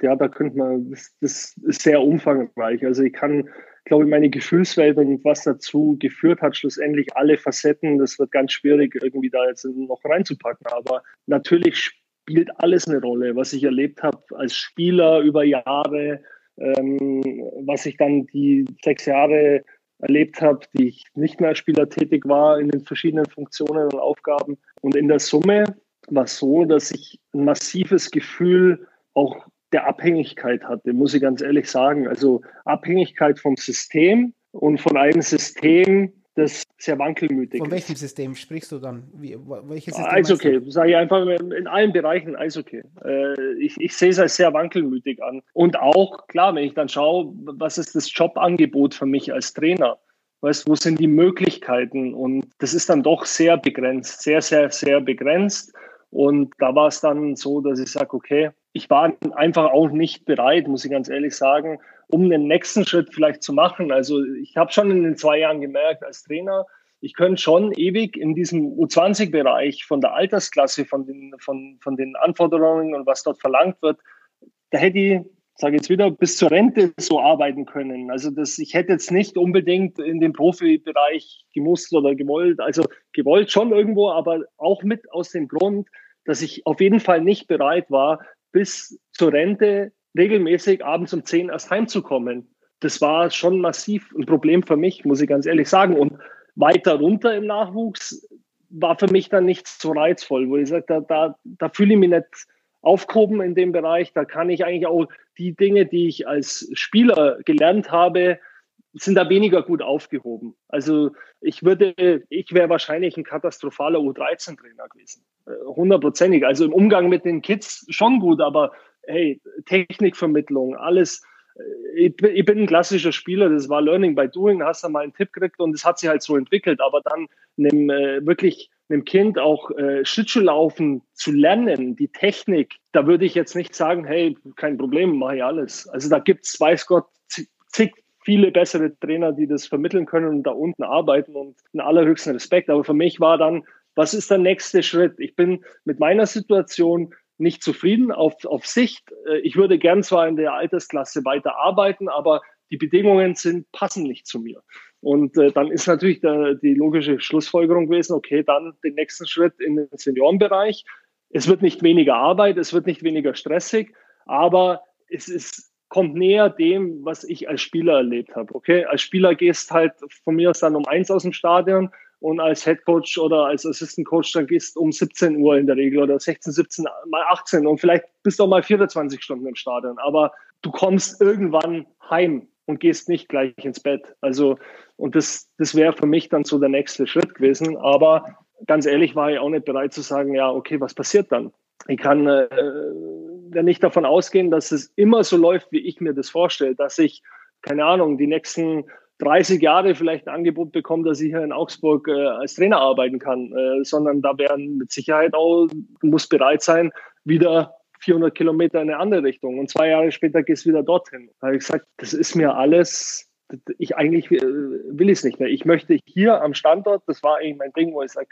ja, da könnte man, das, das ist sehr umfangreich. Also ich kann, glaube ich, meine Gefühlswelt und was dazu geführt hat, schlussendlich alle Facetten, das wird ganz schwierig, irgendwie da jetzt noch reinzupacken. Aber natürlich spielt alles eine Rolle, was ich erlebt habe als Spieler über Jahre, ähm, was ich dann die sechs Jahre erlebt habe, die ich nicht mehr als Spieler tätig war in den verschiedenen Funktionen und Aufgaben. Und in der Summe war es so, dass ich ein massives Gefühl auch der Abhängigkeit hatte, muss ich ganz ehrlich sagen. Also Abhängigkeit vom System und von einem System, das sehr wankelmütig Von welchem System sprichst du dann? Wie, welches System Eishockey, sage ich einfach in allen Bereichen Eishockey. Äh, ich, ich sehe es als sehr wankelmütig an. Und auch, klar, wenn ich dann schaue, was ist das Jobangebot für mich als Trainer? Weißt, wo sind die Möglichkeiten? Und das ist dann doch sehr begrenzt, sehr, sehr, sehr begrenzt. Und da war es dann so, dass ich sage, okay, ich war einfach auch nicht bereit, muss ich ganz ehrlich sagen, um den nächsten Schritt vielleicht zu machen. Also ich habe schon in den zwei Jahren gemerkt als Trainer, ich könnte schon ewig in diesem U20-Bereich von der Altersklasse, von den, von, von den Anforderungen und was dort verlangt wird, da hätte ich, sage jetzt wieder, bis zur Rente so arbeiten können. Also das, ich hätte jetzt nicht unbedingt in den Profibereich gemusst oder gewollt, also gewollt schon irgendwo, aber auch mit aus dem Grund, dass ich auf jeden Fall nicht bereit war, bis zur Rente regelmäßig abends um 10 erst heimzukommen. Das war schon massiv ein Problem für mich, muss ich ganz ehrlich sagen. Und weiter runter im Nachwuchs war für mich dann nicht so reizvoll, wo ich sage, da, da, da fühle ich mich nicht aufgehoben in dem Bereich. Da kann ich eigentlich auch die Dinge, die ich als Spieler gelernt habe, sind da weniger gut aufgehoben. Also ich würde, ich wäre wahrscheinlich ein katastrophaler U13-Trainer gewesen. Äh, hundertprozentig. Also im Umgang mit den Kids schon gut, aber hey, Technikvermittlung, alles. Äh, ich, bin ein klassischer Spieler, das war Learning by Doing, hast du mal einen Tipp gekriegt und es hat sich halt so entwickelt. Aber dann einem, äh, wirklich einem Kind auch äh, Schlittschuhlaufen zu lernen, die Technik, da würde ich jetzt nicht sagen, hey, kein Problem, mache ich alles. Also da gibt es, weiß Gott, zig viele bessere Trainer, die das vermitteln können und da unten arbeiten und einen allerhöchsten Respekt. Aber für mich war dann, was ist der nächste Schritt? Ich bin mit meiner Situation nicht zufrieden auf, auf Sicht. Äh, ich würde gern zwar in der Altersklasse weiter arbeiten, aber die Bedingungen sind, passen nicht zu mir. Und äh, dann ist natürlich der, die logische Schlussfolgerung gewesen, okay, dann den nächsten Schritt in den Seniorenbereich. Es wird nicht weniger Arbeit, es wird nicht weniger stressig, aber es ist, kommt näher dem, was ich als Spieler erlebt habe. Okay, als Spieler gehst halt von mir aus dann um eins aus dem Stadion und als Head Coach oder als Assistant Coach dann gehst um 17 Uhr in der Regel oder 16, 17, mal 18 und vielleicht bist du auch mal 24 Stunden im Stadion, aber du kommst irgendwann heim und gehst nicht gleich ins Bett. Also, und das, das wäre für mich dann so der nächste Schritt gewesen. Aber ganz ehrlich war ich auch nicht bereit zu sagen, ja, okay, was passiert dann? Ich kann äh, ja nicht davon ausgehen, dass es immer so läuft, wie ich mir das vorstelle, dass ich, keine Ahnung, die nächsten 30 Jahre vielleicht ein Angebot bekommen, dass ich hier in Augsburg äh, als Trainer arbeiten kann, äh, sondern da werden mit Sicherheit auch, muss bereit sein, wieder 400 Kilometer in eine andere Richtung. Und zwei Jahre später gehst du wieder dorthin. Da habe ich gesagt, das ist mir alles, ich eigentlich äh, will es nicht mehr. Ich möchte hier am Standort, das war eigentlich mein Ding, wo ich sage,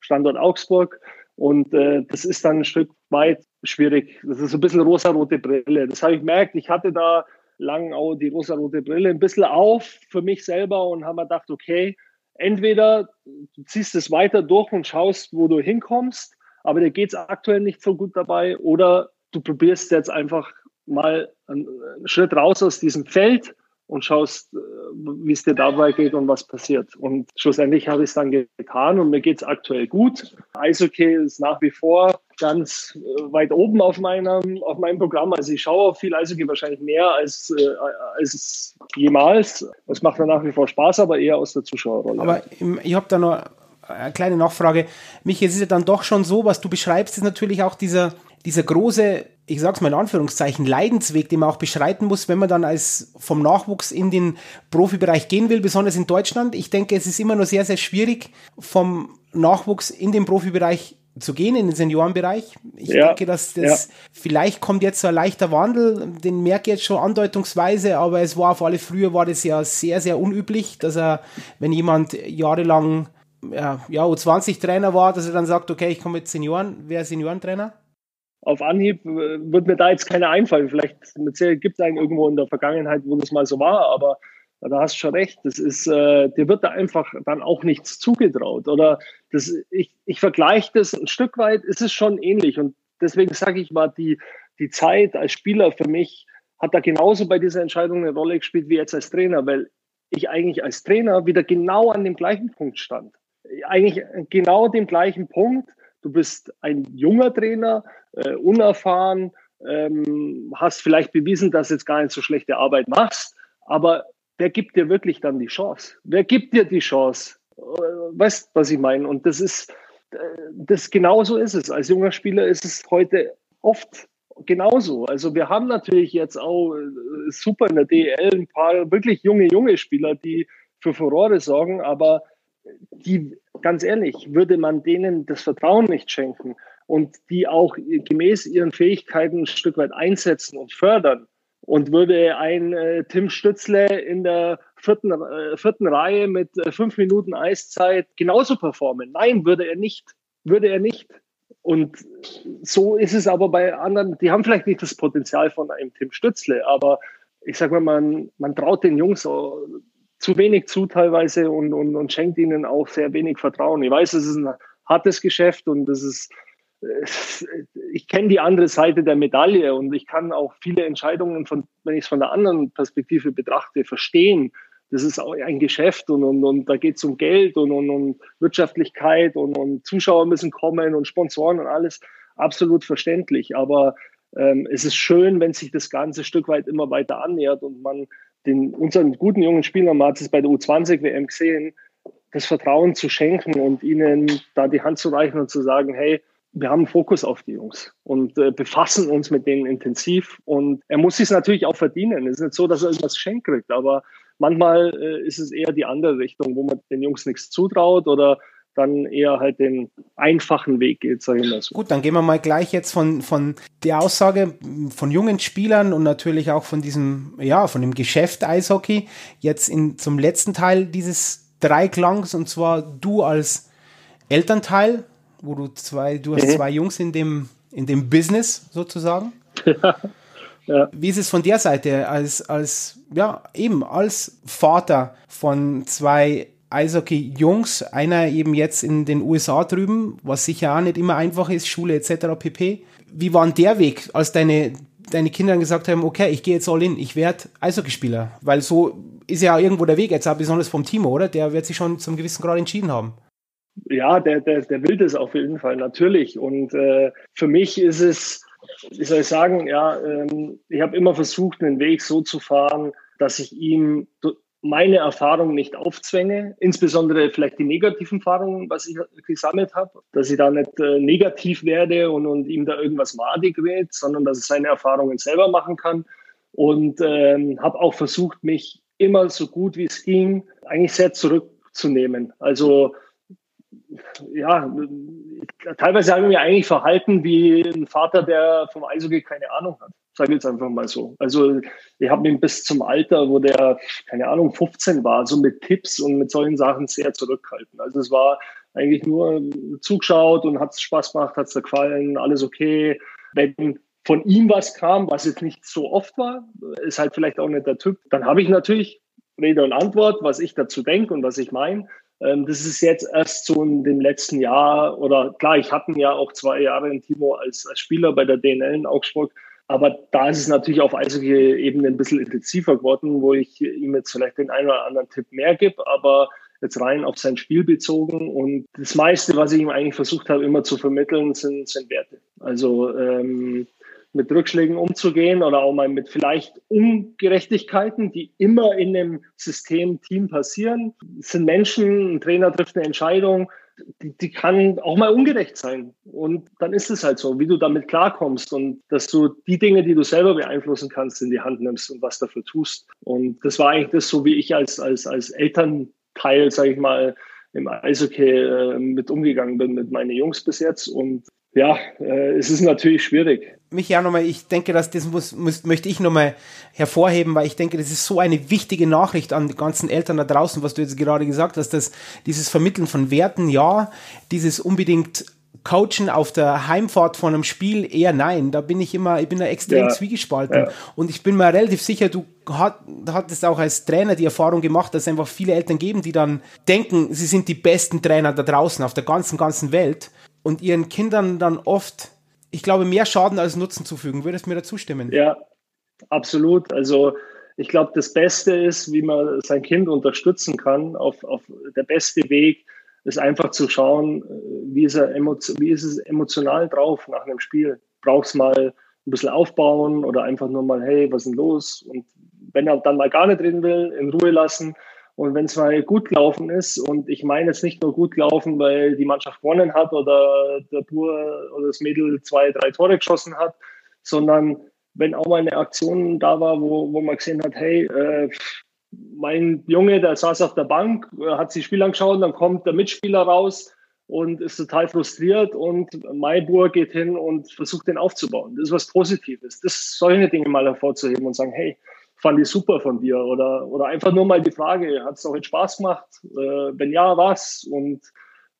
Standort Augsburg. Und äh, das ist dann ein Stück weit schwierig. Das ist so ein bisschen rosa-rote Brille. Das habe ich gemerkt. Ich hatte da lang auch die rosa-rote Brille ein bisschen auf für mich selber und haben mir gedacht, okay, entweder du ziehst es weiter durch und schaust, wo du hinkommst, aber dir geht es aktuell nicht so gut dabei, oder du probierst jetzt einfach mal einen Schritt raus aus diesem Feld und schaust, äh, wie es dir dabei geht und was passiert. Und schlussendlich habe ich es dann getan und mir geht es aktuell gut. Eishockey ist nach wie vor ganz äh, weit oben auf meinem, auf meinem Programm. Also ich schaue auf viel Eishockey wahrscheinlich mehr als, äh, als jemals. Es macht mir nach wie vor Spaß, aber eher aus der Zuschauerrolle. Aber ich habe da noch eine kleine Nachfrage. Mich, es ist ja dann doch schon so, was du beschreibst, ist natürlich auch dieser, dieser große, ich sag's mal in Anführungszeichen, Leidensweg, den man auch beschreiten muss, wenn man dann als vom Nachwuchs in den Profibereich gehen will, besonders in Deutschland. Ich denke, es ist immer nur sehr, sehr schwierig, vom Nachwuchs in den Profibereich zu gehen, in den Seniorenbereich. Ich ja, denke, dass das, ja. vielleicht kommt jetzt so ein leichter Wandel, den merke ich jetzt schon andeutungsweise, aber es war auf alle früher war das ja sehr, sehr unüblich, dass er, wenn jemand jahrelang ja, ja, U20-Trainer war, dass er dann sagt, okay, ich komme mit Senioren, wer Seniorentrainer? Auf Anhieb äh, wird mir da jetzt keiner einfallen. Vielleicht gibt es einen irgendwo in der Vergangenheit, wo das mal so war, aber da hast du schon recht. Das ist, äh, dir wird da einfach dann auch nichts zugetraut. Oder das, ich, ich vergleiche das ein Stück weit, es ist schon ähnlich. Und deswegen sage ich mal, die, die Zeit als Spieler für mich hat da genauso bei dieser Entscheidung eine Rolle gespielt wie jetzt als Trainer, weil ich eigentlich als Trainer wieder genau an dem gleichen Punkt stand eigentlich genau dem gleichen Punkt. Du bist ein junger Trainer, äh, unerfahren, ähm, hast vielleicht bewiesen, dass du jetzt gar nicht so schlechte Arbeit machst, aber wer gibt dir wirklich dann die Chance? Wer gibt dir die Chance? Äh, weißt, was ich meine? Und das ist, äh, das genauso ist es. Als junger Spieler ist es heute oft genauso. Also wir haben natürlich jetzt auch äh, super in der DL ein paar wirklich junge, junge Spieler, die für Furore sorgen, aber die, ganz ehrlich, würde man denen das Vertrauen nicht schenken und die auch gemäß ihren Fähigkeiten ein Stück weit einsetzen und fördern und würde ein äh, Tim Stützle in der vierten, äh, vierten Reihe mit äh, fünf Minuten Eiszeit genauso performen? Nein, würde er nicht. Würde er nicht. Und so ist es aber bei anderen, die haben vielleicht nicht das Potenzial von einem Tim Stützle, aber ich sage mal, man, man traut den Jungs zu wenig zu teilweise und, und, und schenkt ihnen auch sehr wenig Vertrauen. Ich weiß, es ist ein hartes Geschäft und das ist, ich kenne die andere Seite der Medaille und ich kann auch viele Entscheidungen von, wenn ich es von der anderen Perspektive betrachte, verstehen. Das ist ein Geschäft und, und, und da geht es um Geld und, und, und Wirtschaftlichkeit und, und Zuschauer müssen kommen und Sponsoren und alles. Absolut verständlich. Aber ähm, es ist schön, wenn sich das ganze Stück weit immer weiter annähert und man den, unseren guten jungen Spielern, man hat es bei der U20-WM gesehen, das Vertrauen zu schenken und ihnen da die Hand zu reichen und zu sagen, hey, wir haben Fokus auf die Jungs und äh, befassen uns mit denen intensiv. Und er muss sich natürlich auch verdienen. Es ist nicht so, dass er irgendwas geschenkt kriegt, aber manchmal äh, ist es eher die andere Richtung, wo man den Jungs nichts zutraut oder dann eher halt den einfachen Weg geht, sage ich mal so. Gut, dann gehen wir mal gleich jetzt von, von der Aussage von jungen Spielern und natürlich auch von diesem, ja, von dem Geschäft Eishockey jetzt in, zum letzten Teil dieses Dreiklangs und zwar du als Elternteil, wo du zwei, du hast mhm. zwei Jungs in dem, in dem Business sozusagen. Ja. <laughs> Wie ist es von der Seite als, als, ja, eben als Vater von zwei Eishockey-Jungs, einer eben jetzt in den USA drüben, was sicher auch nicht immer einfach ist, Schule etc. pp. Wie war denn der Weg, als deine, deine Kinder gesagt haben, okay, ich gehe jetzt all in, ich werde Eishockeyspieler? Weil so ist ja irgendwo der Weg jetzt auch besonders vom Timo, oder? Der wird sich schon zum gewissen Grad entschieden haben. Ja, der, der, der will das auf jeden Fall, natürlich. Und äh, für mich ist es, wie soll ich sagen, ja, ähm, ich habe immer versucht, einen Weg so zu fahren, dass ich ihm meine Erfahrungen nicht aufzwänge, insbesondere vielleicht die negativen Erfahrungen, was ich gesammelt habe, dass ich da nicht äh, negativ werde und, und ihm da irgendwas madig wird, sondern dass er seine Erfahrungen selber machen kann. Und ähm, habe auch versucht, mich immer so gut wie es ging, eigentlich sehr zurückzunehmen. Also ja, teilweise haben wir eigentlich verhalten wie ein Vater, der vom Eishockey keine Ahnung hat. Sage ich jetzt einfach mal so. Also ich habe ihn bis zum Alter, wo der, keine Ahnung, 15 war, so mit Tipps und mit solchen Sachen sehr zurückhaltend. Also es war eigentlich nur zugeschaut und hat es Spaß gemacht, hat es gefallen, alles okay. Wenn von ihm was kam, was jetzt nicht so oft war, ist halt vielleicht auch nicht der Typ, dann habe ich natürlich Rede und Antwort, was ich dazu denke und was ich meine. Ähm, das ist jetzt erst so in dem letzten Jahr oder klar, ich hatte ja auch zwei Jahre in Timo als, als Spieler bei der DNL in Augsburg. Aber da ist es natürlich auf Eishockey-Ebene ein bisschen intensiver geworden, wo ich ihm jetzt vielleicht den einen oder anderen Tipp mehr gebe, aber jetzt rein auf sein Spiel bezogen. Und das meiste, was ich ihm eigentlich versucht habe, immer zu vermitteln, sind, sind Werte. Also ähm, mit Rückschlägen umzugehen oder auch mal mit vielleicht Ungerechtigkeiten, die immer in einem System, Team passieren. Es sind Menschen, ein Trainer trifft eine Entscheidung, die, die kann auch mal ungerecht sein. Und dann ist es halt so, wie du damit klarkommst und dass du die Dinge, die du selber beeinflussen kannst, in die Hand nimmst und was dafür tust. Und das war eigentlich das, so wie ich als, als, als Elternteil, sage ich mal, im Eishockey äh, mit umgegangen bin mit meinen Jungs bis jetzt. Und ja, äh, es ist natürlich schwierig. Mich ja nochmal, ich denke, dass das muss, muss, möchte ich nochmal hervorheben, weil ich denke, das ist so eine wichtige Nachricht an die ganzen Eltern da draußen, was du jetzt gerade gesagt hast, dass dieses Vermitteln von Werten, ja, dieses unbedingt Coachen auf der Heimfahrt von einem Spiel eher nein. Da bin ich immer, ich bin da extrem ja. zwiegespalten. Ja. Und ich bin mir relativ sicher, du hat, hattest auch als Trainer die Erfahrung gemacht, dass es einfach viele Eltern geben, die dann denken, sie sind die besten Trainer da draußen auf der ganzen, ganzen Welt und ihren Kindern dann oft, ich glaube, mehr Schaden als Nutzen zufügen. Würdest du mir dazu stimmen? Ja, absolut. Also ich glaube, das Beste ist, wie man sein Kind unterstützen kann. Auf, auf der beste Weg ist einfach zu schauen, wie ist, er wie ist es emotional drauf nach einem Spiel. Brauchst mal ein bisschen aufbauen oder einfach nur mal, hey, was ist denn los? Und wenn er dann mal gar nicht reden will, in Ruhe lassen und wenn es mal gut gelaufen ist, und ich meine jetzt nicht nur gut gelaufen, weil die Mannschaft gewonnen hat oder der Bur oder das Mädel zwei, drei Tore geschossen hat, sondern wenn auch mal eine Aktion da war, wo, wo man gesehen hat, hey, äh, mein Junge, der saß auf der Bank, hat sich das Spiel angeschaut, dann kommt der Mitspieler raus und ist total frustriert und Maibur geht hin und versucht den aufzubauen. Das ist was Positives. Das solche Dinge mal hervorzuheben und sagen, hey, fand ich super von dir. Oder, oder einfach nur mal die Frage, hat es auch jetzt Spaß gemacht? Äh, wenn ja, was? Und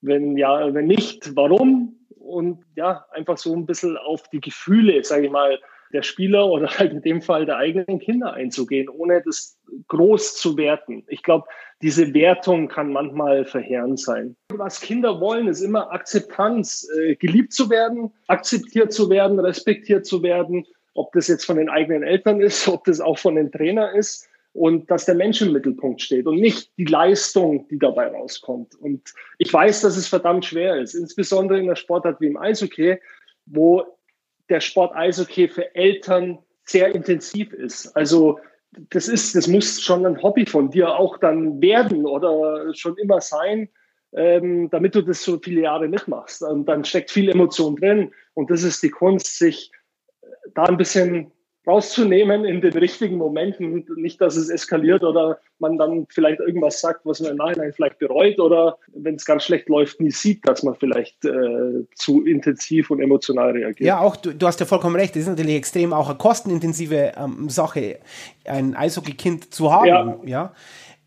wenn ja, wenn nicht, warum? Und ja, einfach so ein bisschen auf die Gefühle, sage ich mal, der Spieler <laughs> oder halt in dem Fall der eigenen Kinder einzugehen, ohne das groß zu werten. Ich glaube, diese Wertung kann manchmal verheerend sein. Was Kinder wollen, ist immer Akzeptanz, äh, geliebt zu werden, akzeptiert zu werden, respektiert zu werden ob das jetzt von den eigenen Eltern ist, ob das auch von den Trainer ist und dass der Mensch im Mittelpunkt steht und nicht die Leistung, die dabei rauskommt. Und ich weiß, dass es verdammt schwer ist, insbesondere in der Sportart wie im Eishockey, wo der Sport Eishockey für Eltern sehr intensiv ist. Also das ist, das muss schon ein Hobby von dir auch dann werden oder schon immer sein, ähm, damit du das so viele Jahre mitmachst. Und dann steckt viel Emotion drin. Und das ist die Kunst, sich da ein bisschen rauszunehmen in den richtigen Momenten. Nicht, dass es eskaliert oder man dann vielleicht irgendwas sagt, was man im Nachhinein vielleicht bereut oder wenn es ganz schlecht läuft, nie sieht, dass man vielleicht äh, zu intensiv und emotional reagiert. Ja, auch du, du hast ja vollkommen recht. Das ist natürlich extrem auch eine kostenintensive ähm, Sache, ein Eishockey-Kind zu haben. Ja.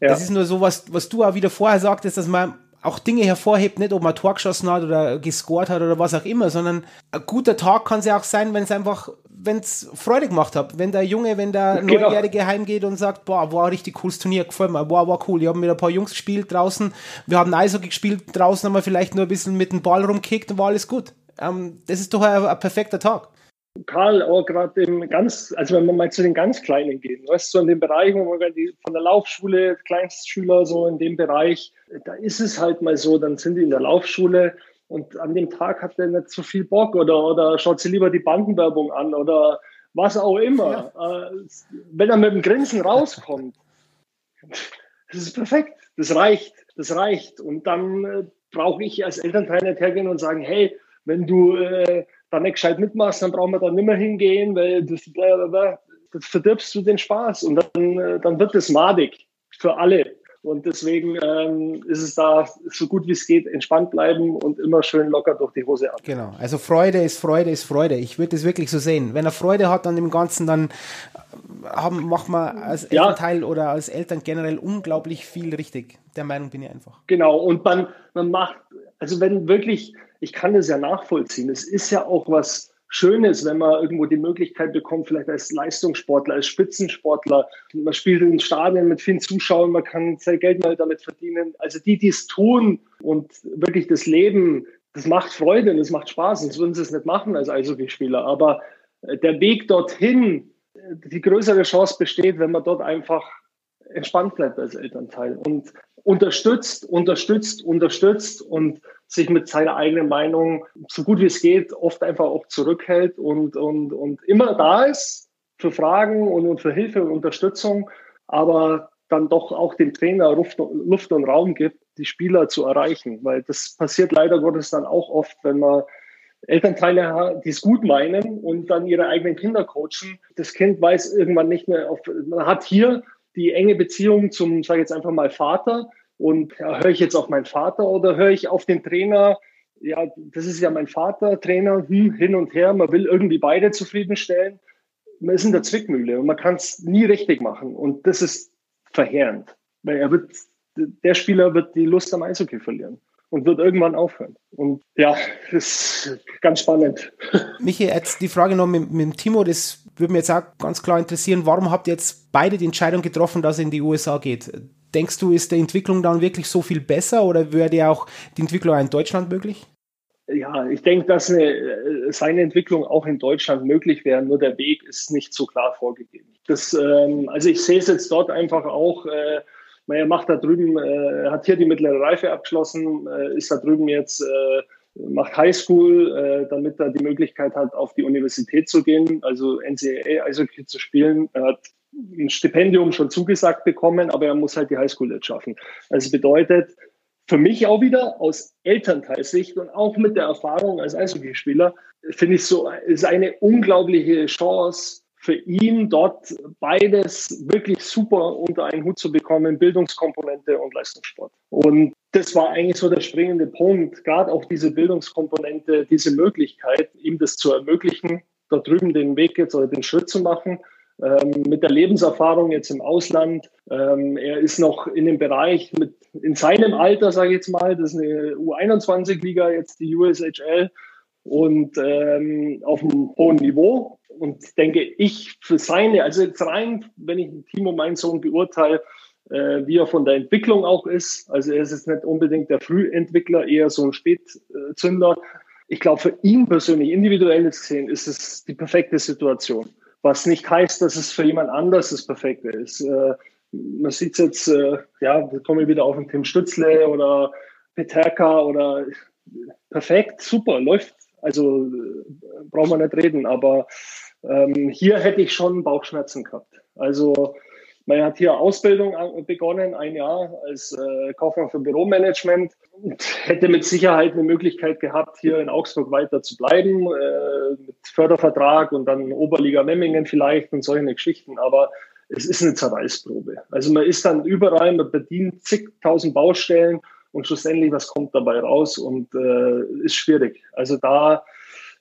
ja. Das ist nur so, was, was du auch wieder vorher sagtest, dass man auch Dinge hervorhebt, nicht ob man Tor geschossen hat oder gescored hat oder was auch immer, sondern ein guter Tag kann es ja auch sein, wenn es einfach, wenn es Freude gemacht hat. Wenn der Junge, wenn der genau. Neunjährige heimgeht und sagt, boah, war ein richtig cooles Turnier, gefällt mir, boah, war cool. Ich habe mit ein paar Jungs gespielt draußen, wir haben Eishockey gespielt, draußen haben wir vielleicht nur ein bisschen mit dem Ball rumkickt und war alles gut. Ähm, das ist doch ein, ein perfekter Tag. Karl, auch gerade im ganz, also wenn man mal zu den ganz Kleinen geht, weißt du, so in dem Bereich, wo man die, von der Laufschule, Kleinstschüler, so in dem Bereich, da ist es halt mal so, dann sind die in der Laufschule und an dem Tag hat der nicht so viel Bock oder, oder schaut sie lieber die Bankenwerbung an oder was auch immer. Ja. Äh, wenn er mit dem Grinsen rauskommt, <laughs> das ist perfekt, das reicht, das reicht. Und dann äh, brauche ich als Elternteil nicht hergehen und sagen, hey, wenn du äh, da nicht gescheit mitmachst, dann brauchen wir da nicht mehr hingehen, weil das, das verdirbst du den Spaß und dann, äh, dann wird es madig für alle. Und deswegen ähm, ist es da so gut wie es geht, entspannt bleiben und immer schön locker durch die Hose ab. Genau, also Freude ist Freude ist Freude. Ich würde es wirklich so sehen. Wenn er Freude hat an dem Ganzen, dann haben, macht man als Elternteil ja. oder als Eltern generell unglaublich viel richtig. Der Meinung bin ich einfach. Genau, und man, man macht, also wenn wirklich, ich kann das ja nachvollziehen, es ist ja auch was Schönes, wenn man irgendwo die Möglichkeit bekommt, vielleicht als Leistungssportler, als Spitzensportler. Man spielt in Stadien mit vielen Zuschauern, man kann sein Geld mal damit verdienen. Also die, die es tun und wirklich das Leben, das macht Freude und das macht Spaß, sonst würden sie es nicht machen als Eishockeyspieler. Aber der Weg dorthin, die größere Chance besteht, wenn man dort einfach entspannt bleibt als Elternteil und unterstützt, unterstützt, unterstützt und sich mit seiner eigenen Meinung so gut wie es geht oft einfach auch zurückhält und, und, und immer da ist für Fragen und, und für Hilfe und Unterstützung, aber dann doch auch dem Trainer Luft, Luft und Raum gibt, die Spieler zu erreichen. Weil das passiert leider Gottes dann auch oft, wenn man Elternteile hat, die es gut meinen und dann ihre eigenen Kinder coachen. Das Kind weiß irgendwann nicht mehr, auf, man hat hier die enge Beziehung zum, sage jetzt einfach mal Vater und ja, höre ich jetzt auf meinen Vater oder höre ich auf den Trainer? Ja, das ist ja mein Vater, Trainer, hm, hin und her. Man will irgendwie beide zufriedenstellen. Man ist in der Zwickmühle und man kann es nie richtig machen. Und das ist verheerend, weil er wird, der Spieler wird die Lust am Eishockey verlieren und wird irgendwann aufhören. Und ja, das ist ganz spannend. Michi, jetzt die Frage noch mit, mit Timo, das würde mich jetzt auch ganz klar interessieren. Warum habt ihr jetzt beide die Entscheidung getroffen, dass er in die USA geht? Denkst du, ist die Entwicklung dann wirklich so viel besser oder würde auch die Entwicklung in Deutschland möglich? Ja, ich denke, dass eine, äh, seine Entwicklung auch in Deutschland möglich wäre, nur der Weg ist nicht so klar vorgegeben. Das, ähm, also ich sehe es jetzt dort einfach auch, äh, er macht da drüben, äh, hat hier die mittlere Reife abgeschlossen, äh, ist da drüben jetzt, äh, macht Highschool, äh, damit er die Möglichkeit hat, auf die Universität zu gehen, also NCAA Eishockey zu spielen. Er hat ein Stipendium schon zugesagt bekommen, aber er muss halt die Highschool jetzt schaffen. Also bedeutet für mich auch wieder aus Elternteilsicht und auch mit der Erfahrung als Eishockeyspieler, finde ich so, ist eine unglaubliche Chance, für ihn dort beides wirklich super unter einen Hut zu bekommen, Bildungskomponente und Leistungssport. Und das war eigentlich so der springende Punkt, gerade auch diese Bildungskomponente, diese Möglichkeit, ihm das zu ermöglichen, da drüben den Weg jetzt oder den Schritt zu machen. Ähm, mit der Lebenserfahrung jetzt im Ausland. Ähm, er ist noch in dem Bereich mit, in seinem Alter, sage ich jetzt mal, das ist eine U21-Liga, jetzt die USHL und ähm, auf einem hohen Niveau und denke ich für seine, also jetzt rein, wenn ich Timo, meinen Sohn, beurteile, äh, wie er von der Entwicklung auch ist. Also er ist jetzt nicht unbedingt der Frühentwickler, eher so ein Spätzünder. Ich glaube, für ihn persönlich, individuell gesehen, ist es die perfekte Situation. Was nicht heißt, dass es für jemand anders das Perfekte ist. Äh, man sieht es jetzt, äh, ja, da komme ich wieder auf den Tim Stützle oder Peterka oder perfekt, super, läuft. Also äh, brauchen wir nicht reden, aber ähm, hier hätte ich schon Bauchschmerzen gehabt. Also man hat hier Ausbildung begonnen, ein Jahr als äh, Kaufmann für Büromanagement und hätte mit Sicherheit eine Möglichkeit gehabt, hier in Augsburg weiter zu bleiben, äh, mit Fördervertrag und dann Oberliga Memmingen vielleicht und solche Geschichten. Aber es ist eine Zerreißprobe. Also man ist dann überall, man bedient zigtausend Baustellen und schlussendlich, was kommt dabei raus und äh, ist schwierig. Also da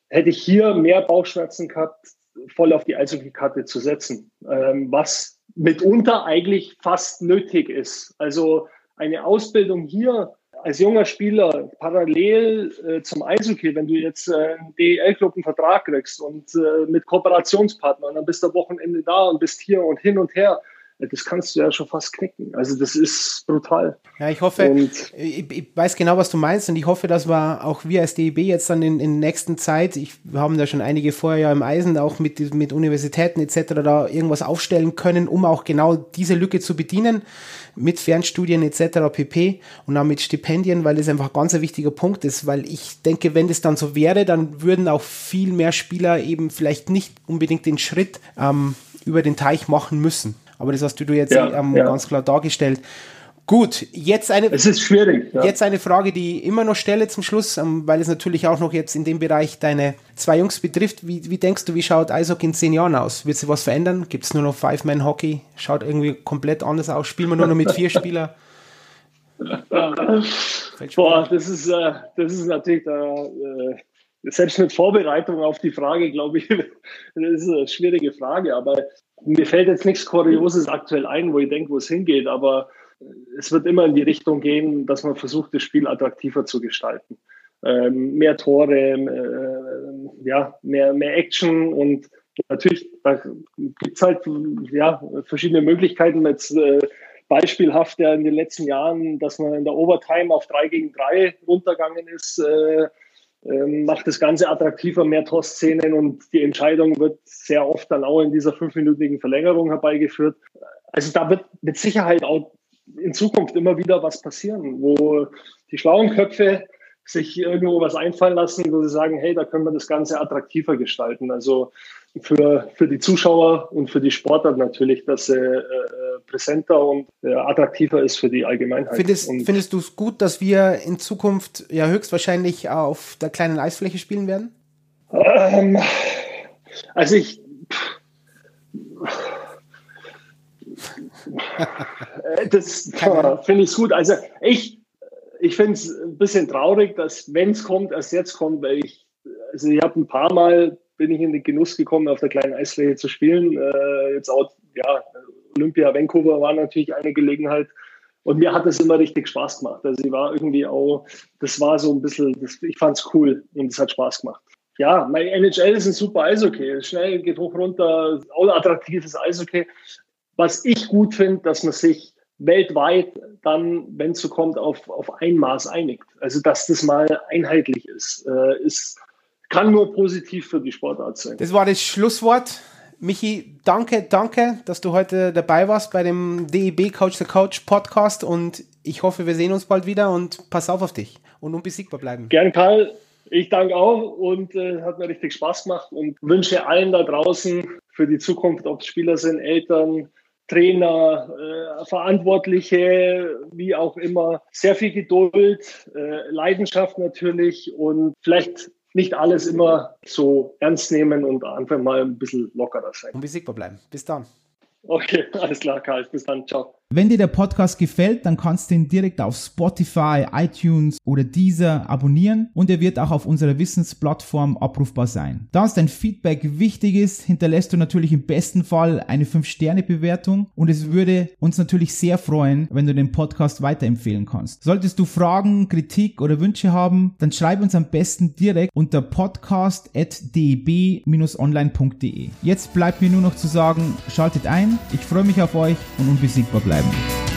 hätte ich hier mehr Bauchschmerzen gehabt, voll auf die Eishockey-Karte zu setzen, ähm, was mitunter eigentlich fast nötig ist. Also eine Ausbildung hier als junger Spieler parallel äh, zum Eishockey, wenn du jetzt äh, einen DEL-Club einen Vertrag kriegst und äh, mit Kooperationspartnern, dann bist du am Wochenende da und bist hier und hin und her das kannst du ja schon fast knicken. Also das ist brutal. Ja, ich hoffe, ich, ich, weiß genau, was du meinst und ich hoffe, dass wir auch wir als DEB jetzt dann in, in der nächsten Zeit, ich, wir haben da schon einige vorher ja im Eisen, auch mit, mit Universitäten etc. da irgendwas aufstellen können, um auch genau diese Lücke zu bedienen mit Fernstudien etc. pp. und auch mit Stipendien, weil das einfach ein ganz wichtiger Punkt ist, weil ich denke, wenn das dann so wäre, dann würden auch viel mehr Spieler eben vielleicht nicht unbedingt den Schritt ähm, über den Teich machen müssen. Aber das hast du jetzt ja, ähm, ja. ganz klar dargestellt. Gut, jetzt eine, es ist schwierig, ja. jetzt eine Frage, die ich immer noch stelle zum Schluss, ähm, weil es natürlich auch noch jetzt in dem Bereich deine zwei Jungs betrifft. Wie, wie denkst du, wie schaut Eishockey in zehn Jahren aus? Wird sich was verändern? Gibt es nur noch Five-Man-Hockey? Schaut irgendwie komplett anders aus? Spielen wir nur noch mit vier Spielern? <laughs> Boah, das ist, äh, das ist natürlich da, äh, selbst mit Vorbereitung auf die Frage, glaube ich, <laughs> das ist eine schwierige Frage. Aber mir fällt jetzt nichts Kurioses aktuell ein, wo ich denke, wo es hingeht, aber es wird immer in die Richtung gehen, dass man versucht, das Spiel attraktiver zu gestalten. Ähm, mehr Tore, äh, ja, mehr, mehr Action und natürlich, gibt es halt ja, verschiedene Möglichkeiten. Jetzt äh, beispielhaft ja in den letzten Jahren, dass man in der Overtime auf 3 gegen 3 runtergegangen ist. Äh, ähm, macht das Ganze attraktiver, mehr Torszenen und die Entscheidung wird sehr oft dann auch in dieser fünfminütigen Verlängerung herbeigeführt. Also da wird mit Sicherheit auch in Zukunft immer wieder was passieren, wo die schlauen Köpfe sich irgendwo was einfallen lassen, wo sie sagen, hey, da können wir das Ganze attraktiver gestalten. Also für, für die Zuschauer und für die Sportler natürlich, dass äh, äh, präsenter und äh, attraktiver ist für die Allgemeinheit. Findest, findest du es gut, dass wir in Zukunft ja höchstwahrscheinlich auf der kleinen Eisfläche spielen werden? Ähm, also ich das <laughs> finde ich gut. Also ich, ich finde es ein bisschen traurig, dass wenn es kommt, erst jetzt kommt, weil ich, also ich habe ein paar Mal bin ich in den Genuss gekommen, auf der kleinen Eisfläche zu spielen. Äh, jetzt auch, ja, Olympia Vancouver war natürlich eine Gelegenheit. Und mir hat es immer richtig Spaß gemacht. Also ich war irgendwie auch, das war so ein bisschen, das, ich fand es cool und es hat Spaß gemacht. Ja, mein NHL ist ein super Eishockey. Schnell, geht hoch runter, auch attraktives Eishockey. Was ich gut finde, dass man sich weltweit dann, wenn es so kommt, auf, auf ein Maß einigt. Also dass das mal einheitlich ist, äh, ist kann nur positiv für die Sportart sein. Das war das Schlusswort. Michi, danke, danke, dass du heute dabei warst bei dem DEB Coach the Coach Podcast und ich hoffe, wir sehen uns bald wieder und pass auf auf dich und unbesiegbar bleiben. Gern, Karl. Ich danke auch und äh, hat mir richtig Spaß gemacht und wünsche allen da draußen für die Zukunft, ob es Spieler sind, Eltern, Trainer, äh, Verantwortliche, wie auch immer, sehr viel Geduld, äh, Leidenschaft natürlich und vielleicht nicht alles immer so ernst nehmen und einfach mal ein bisschen lockerer sein. Und besiegbar bleiben. Bis dann. Okay, <laughs> alles klar, Karl. Bis dann. Ciao. Wenn dir der Podcast gefällt, dann kannst du ihn direkt auf Spotify, iTunes oder Deezer abonnieren und er wird auch auf unserer Wissensplattform abrufbar sein. Da uns dein Feedback wichtig ist, hinterlässt du natürlich im besten Fall eine 5-Sterne-Bewertung und es würde uns natürlich sehr freuen, wenn du den Podcast weiterempfehlen kannst. Solltest du Fragen, Kritik oder Wünsche haben, dann schreib uns am besten direkt unter podcast.deb-online.de. Jetzt bleibt mir nur noch zu sagen, schaltet ein, ich freue mich auf euch und unbesiegbar bleiben bleiben.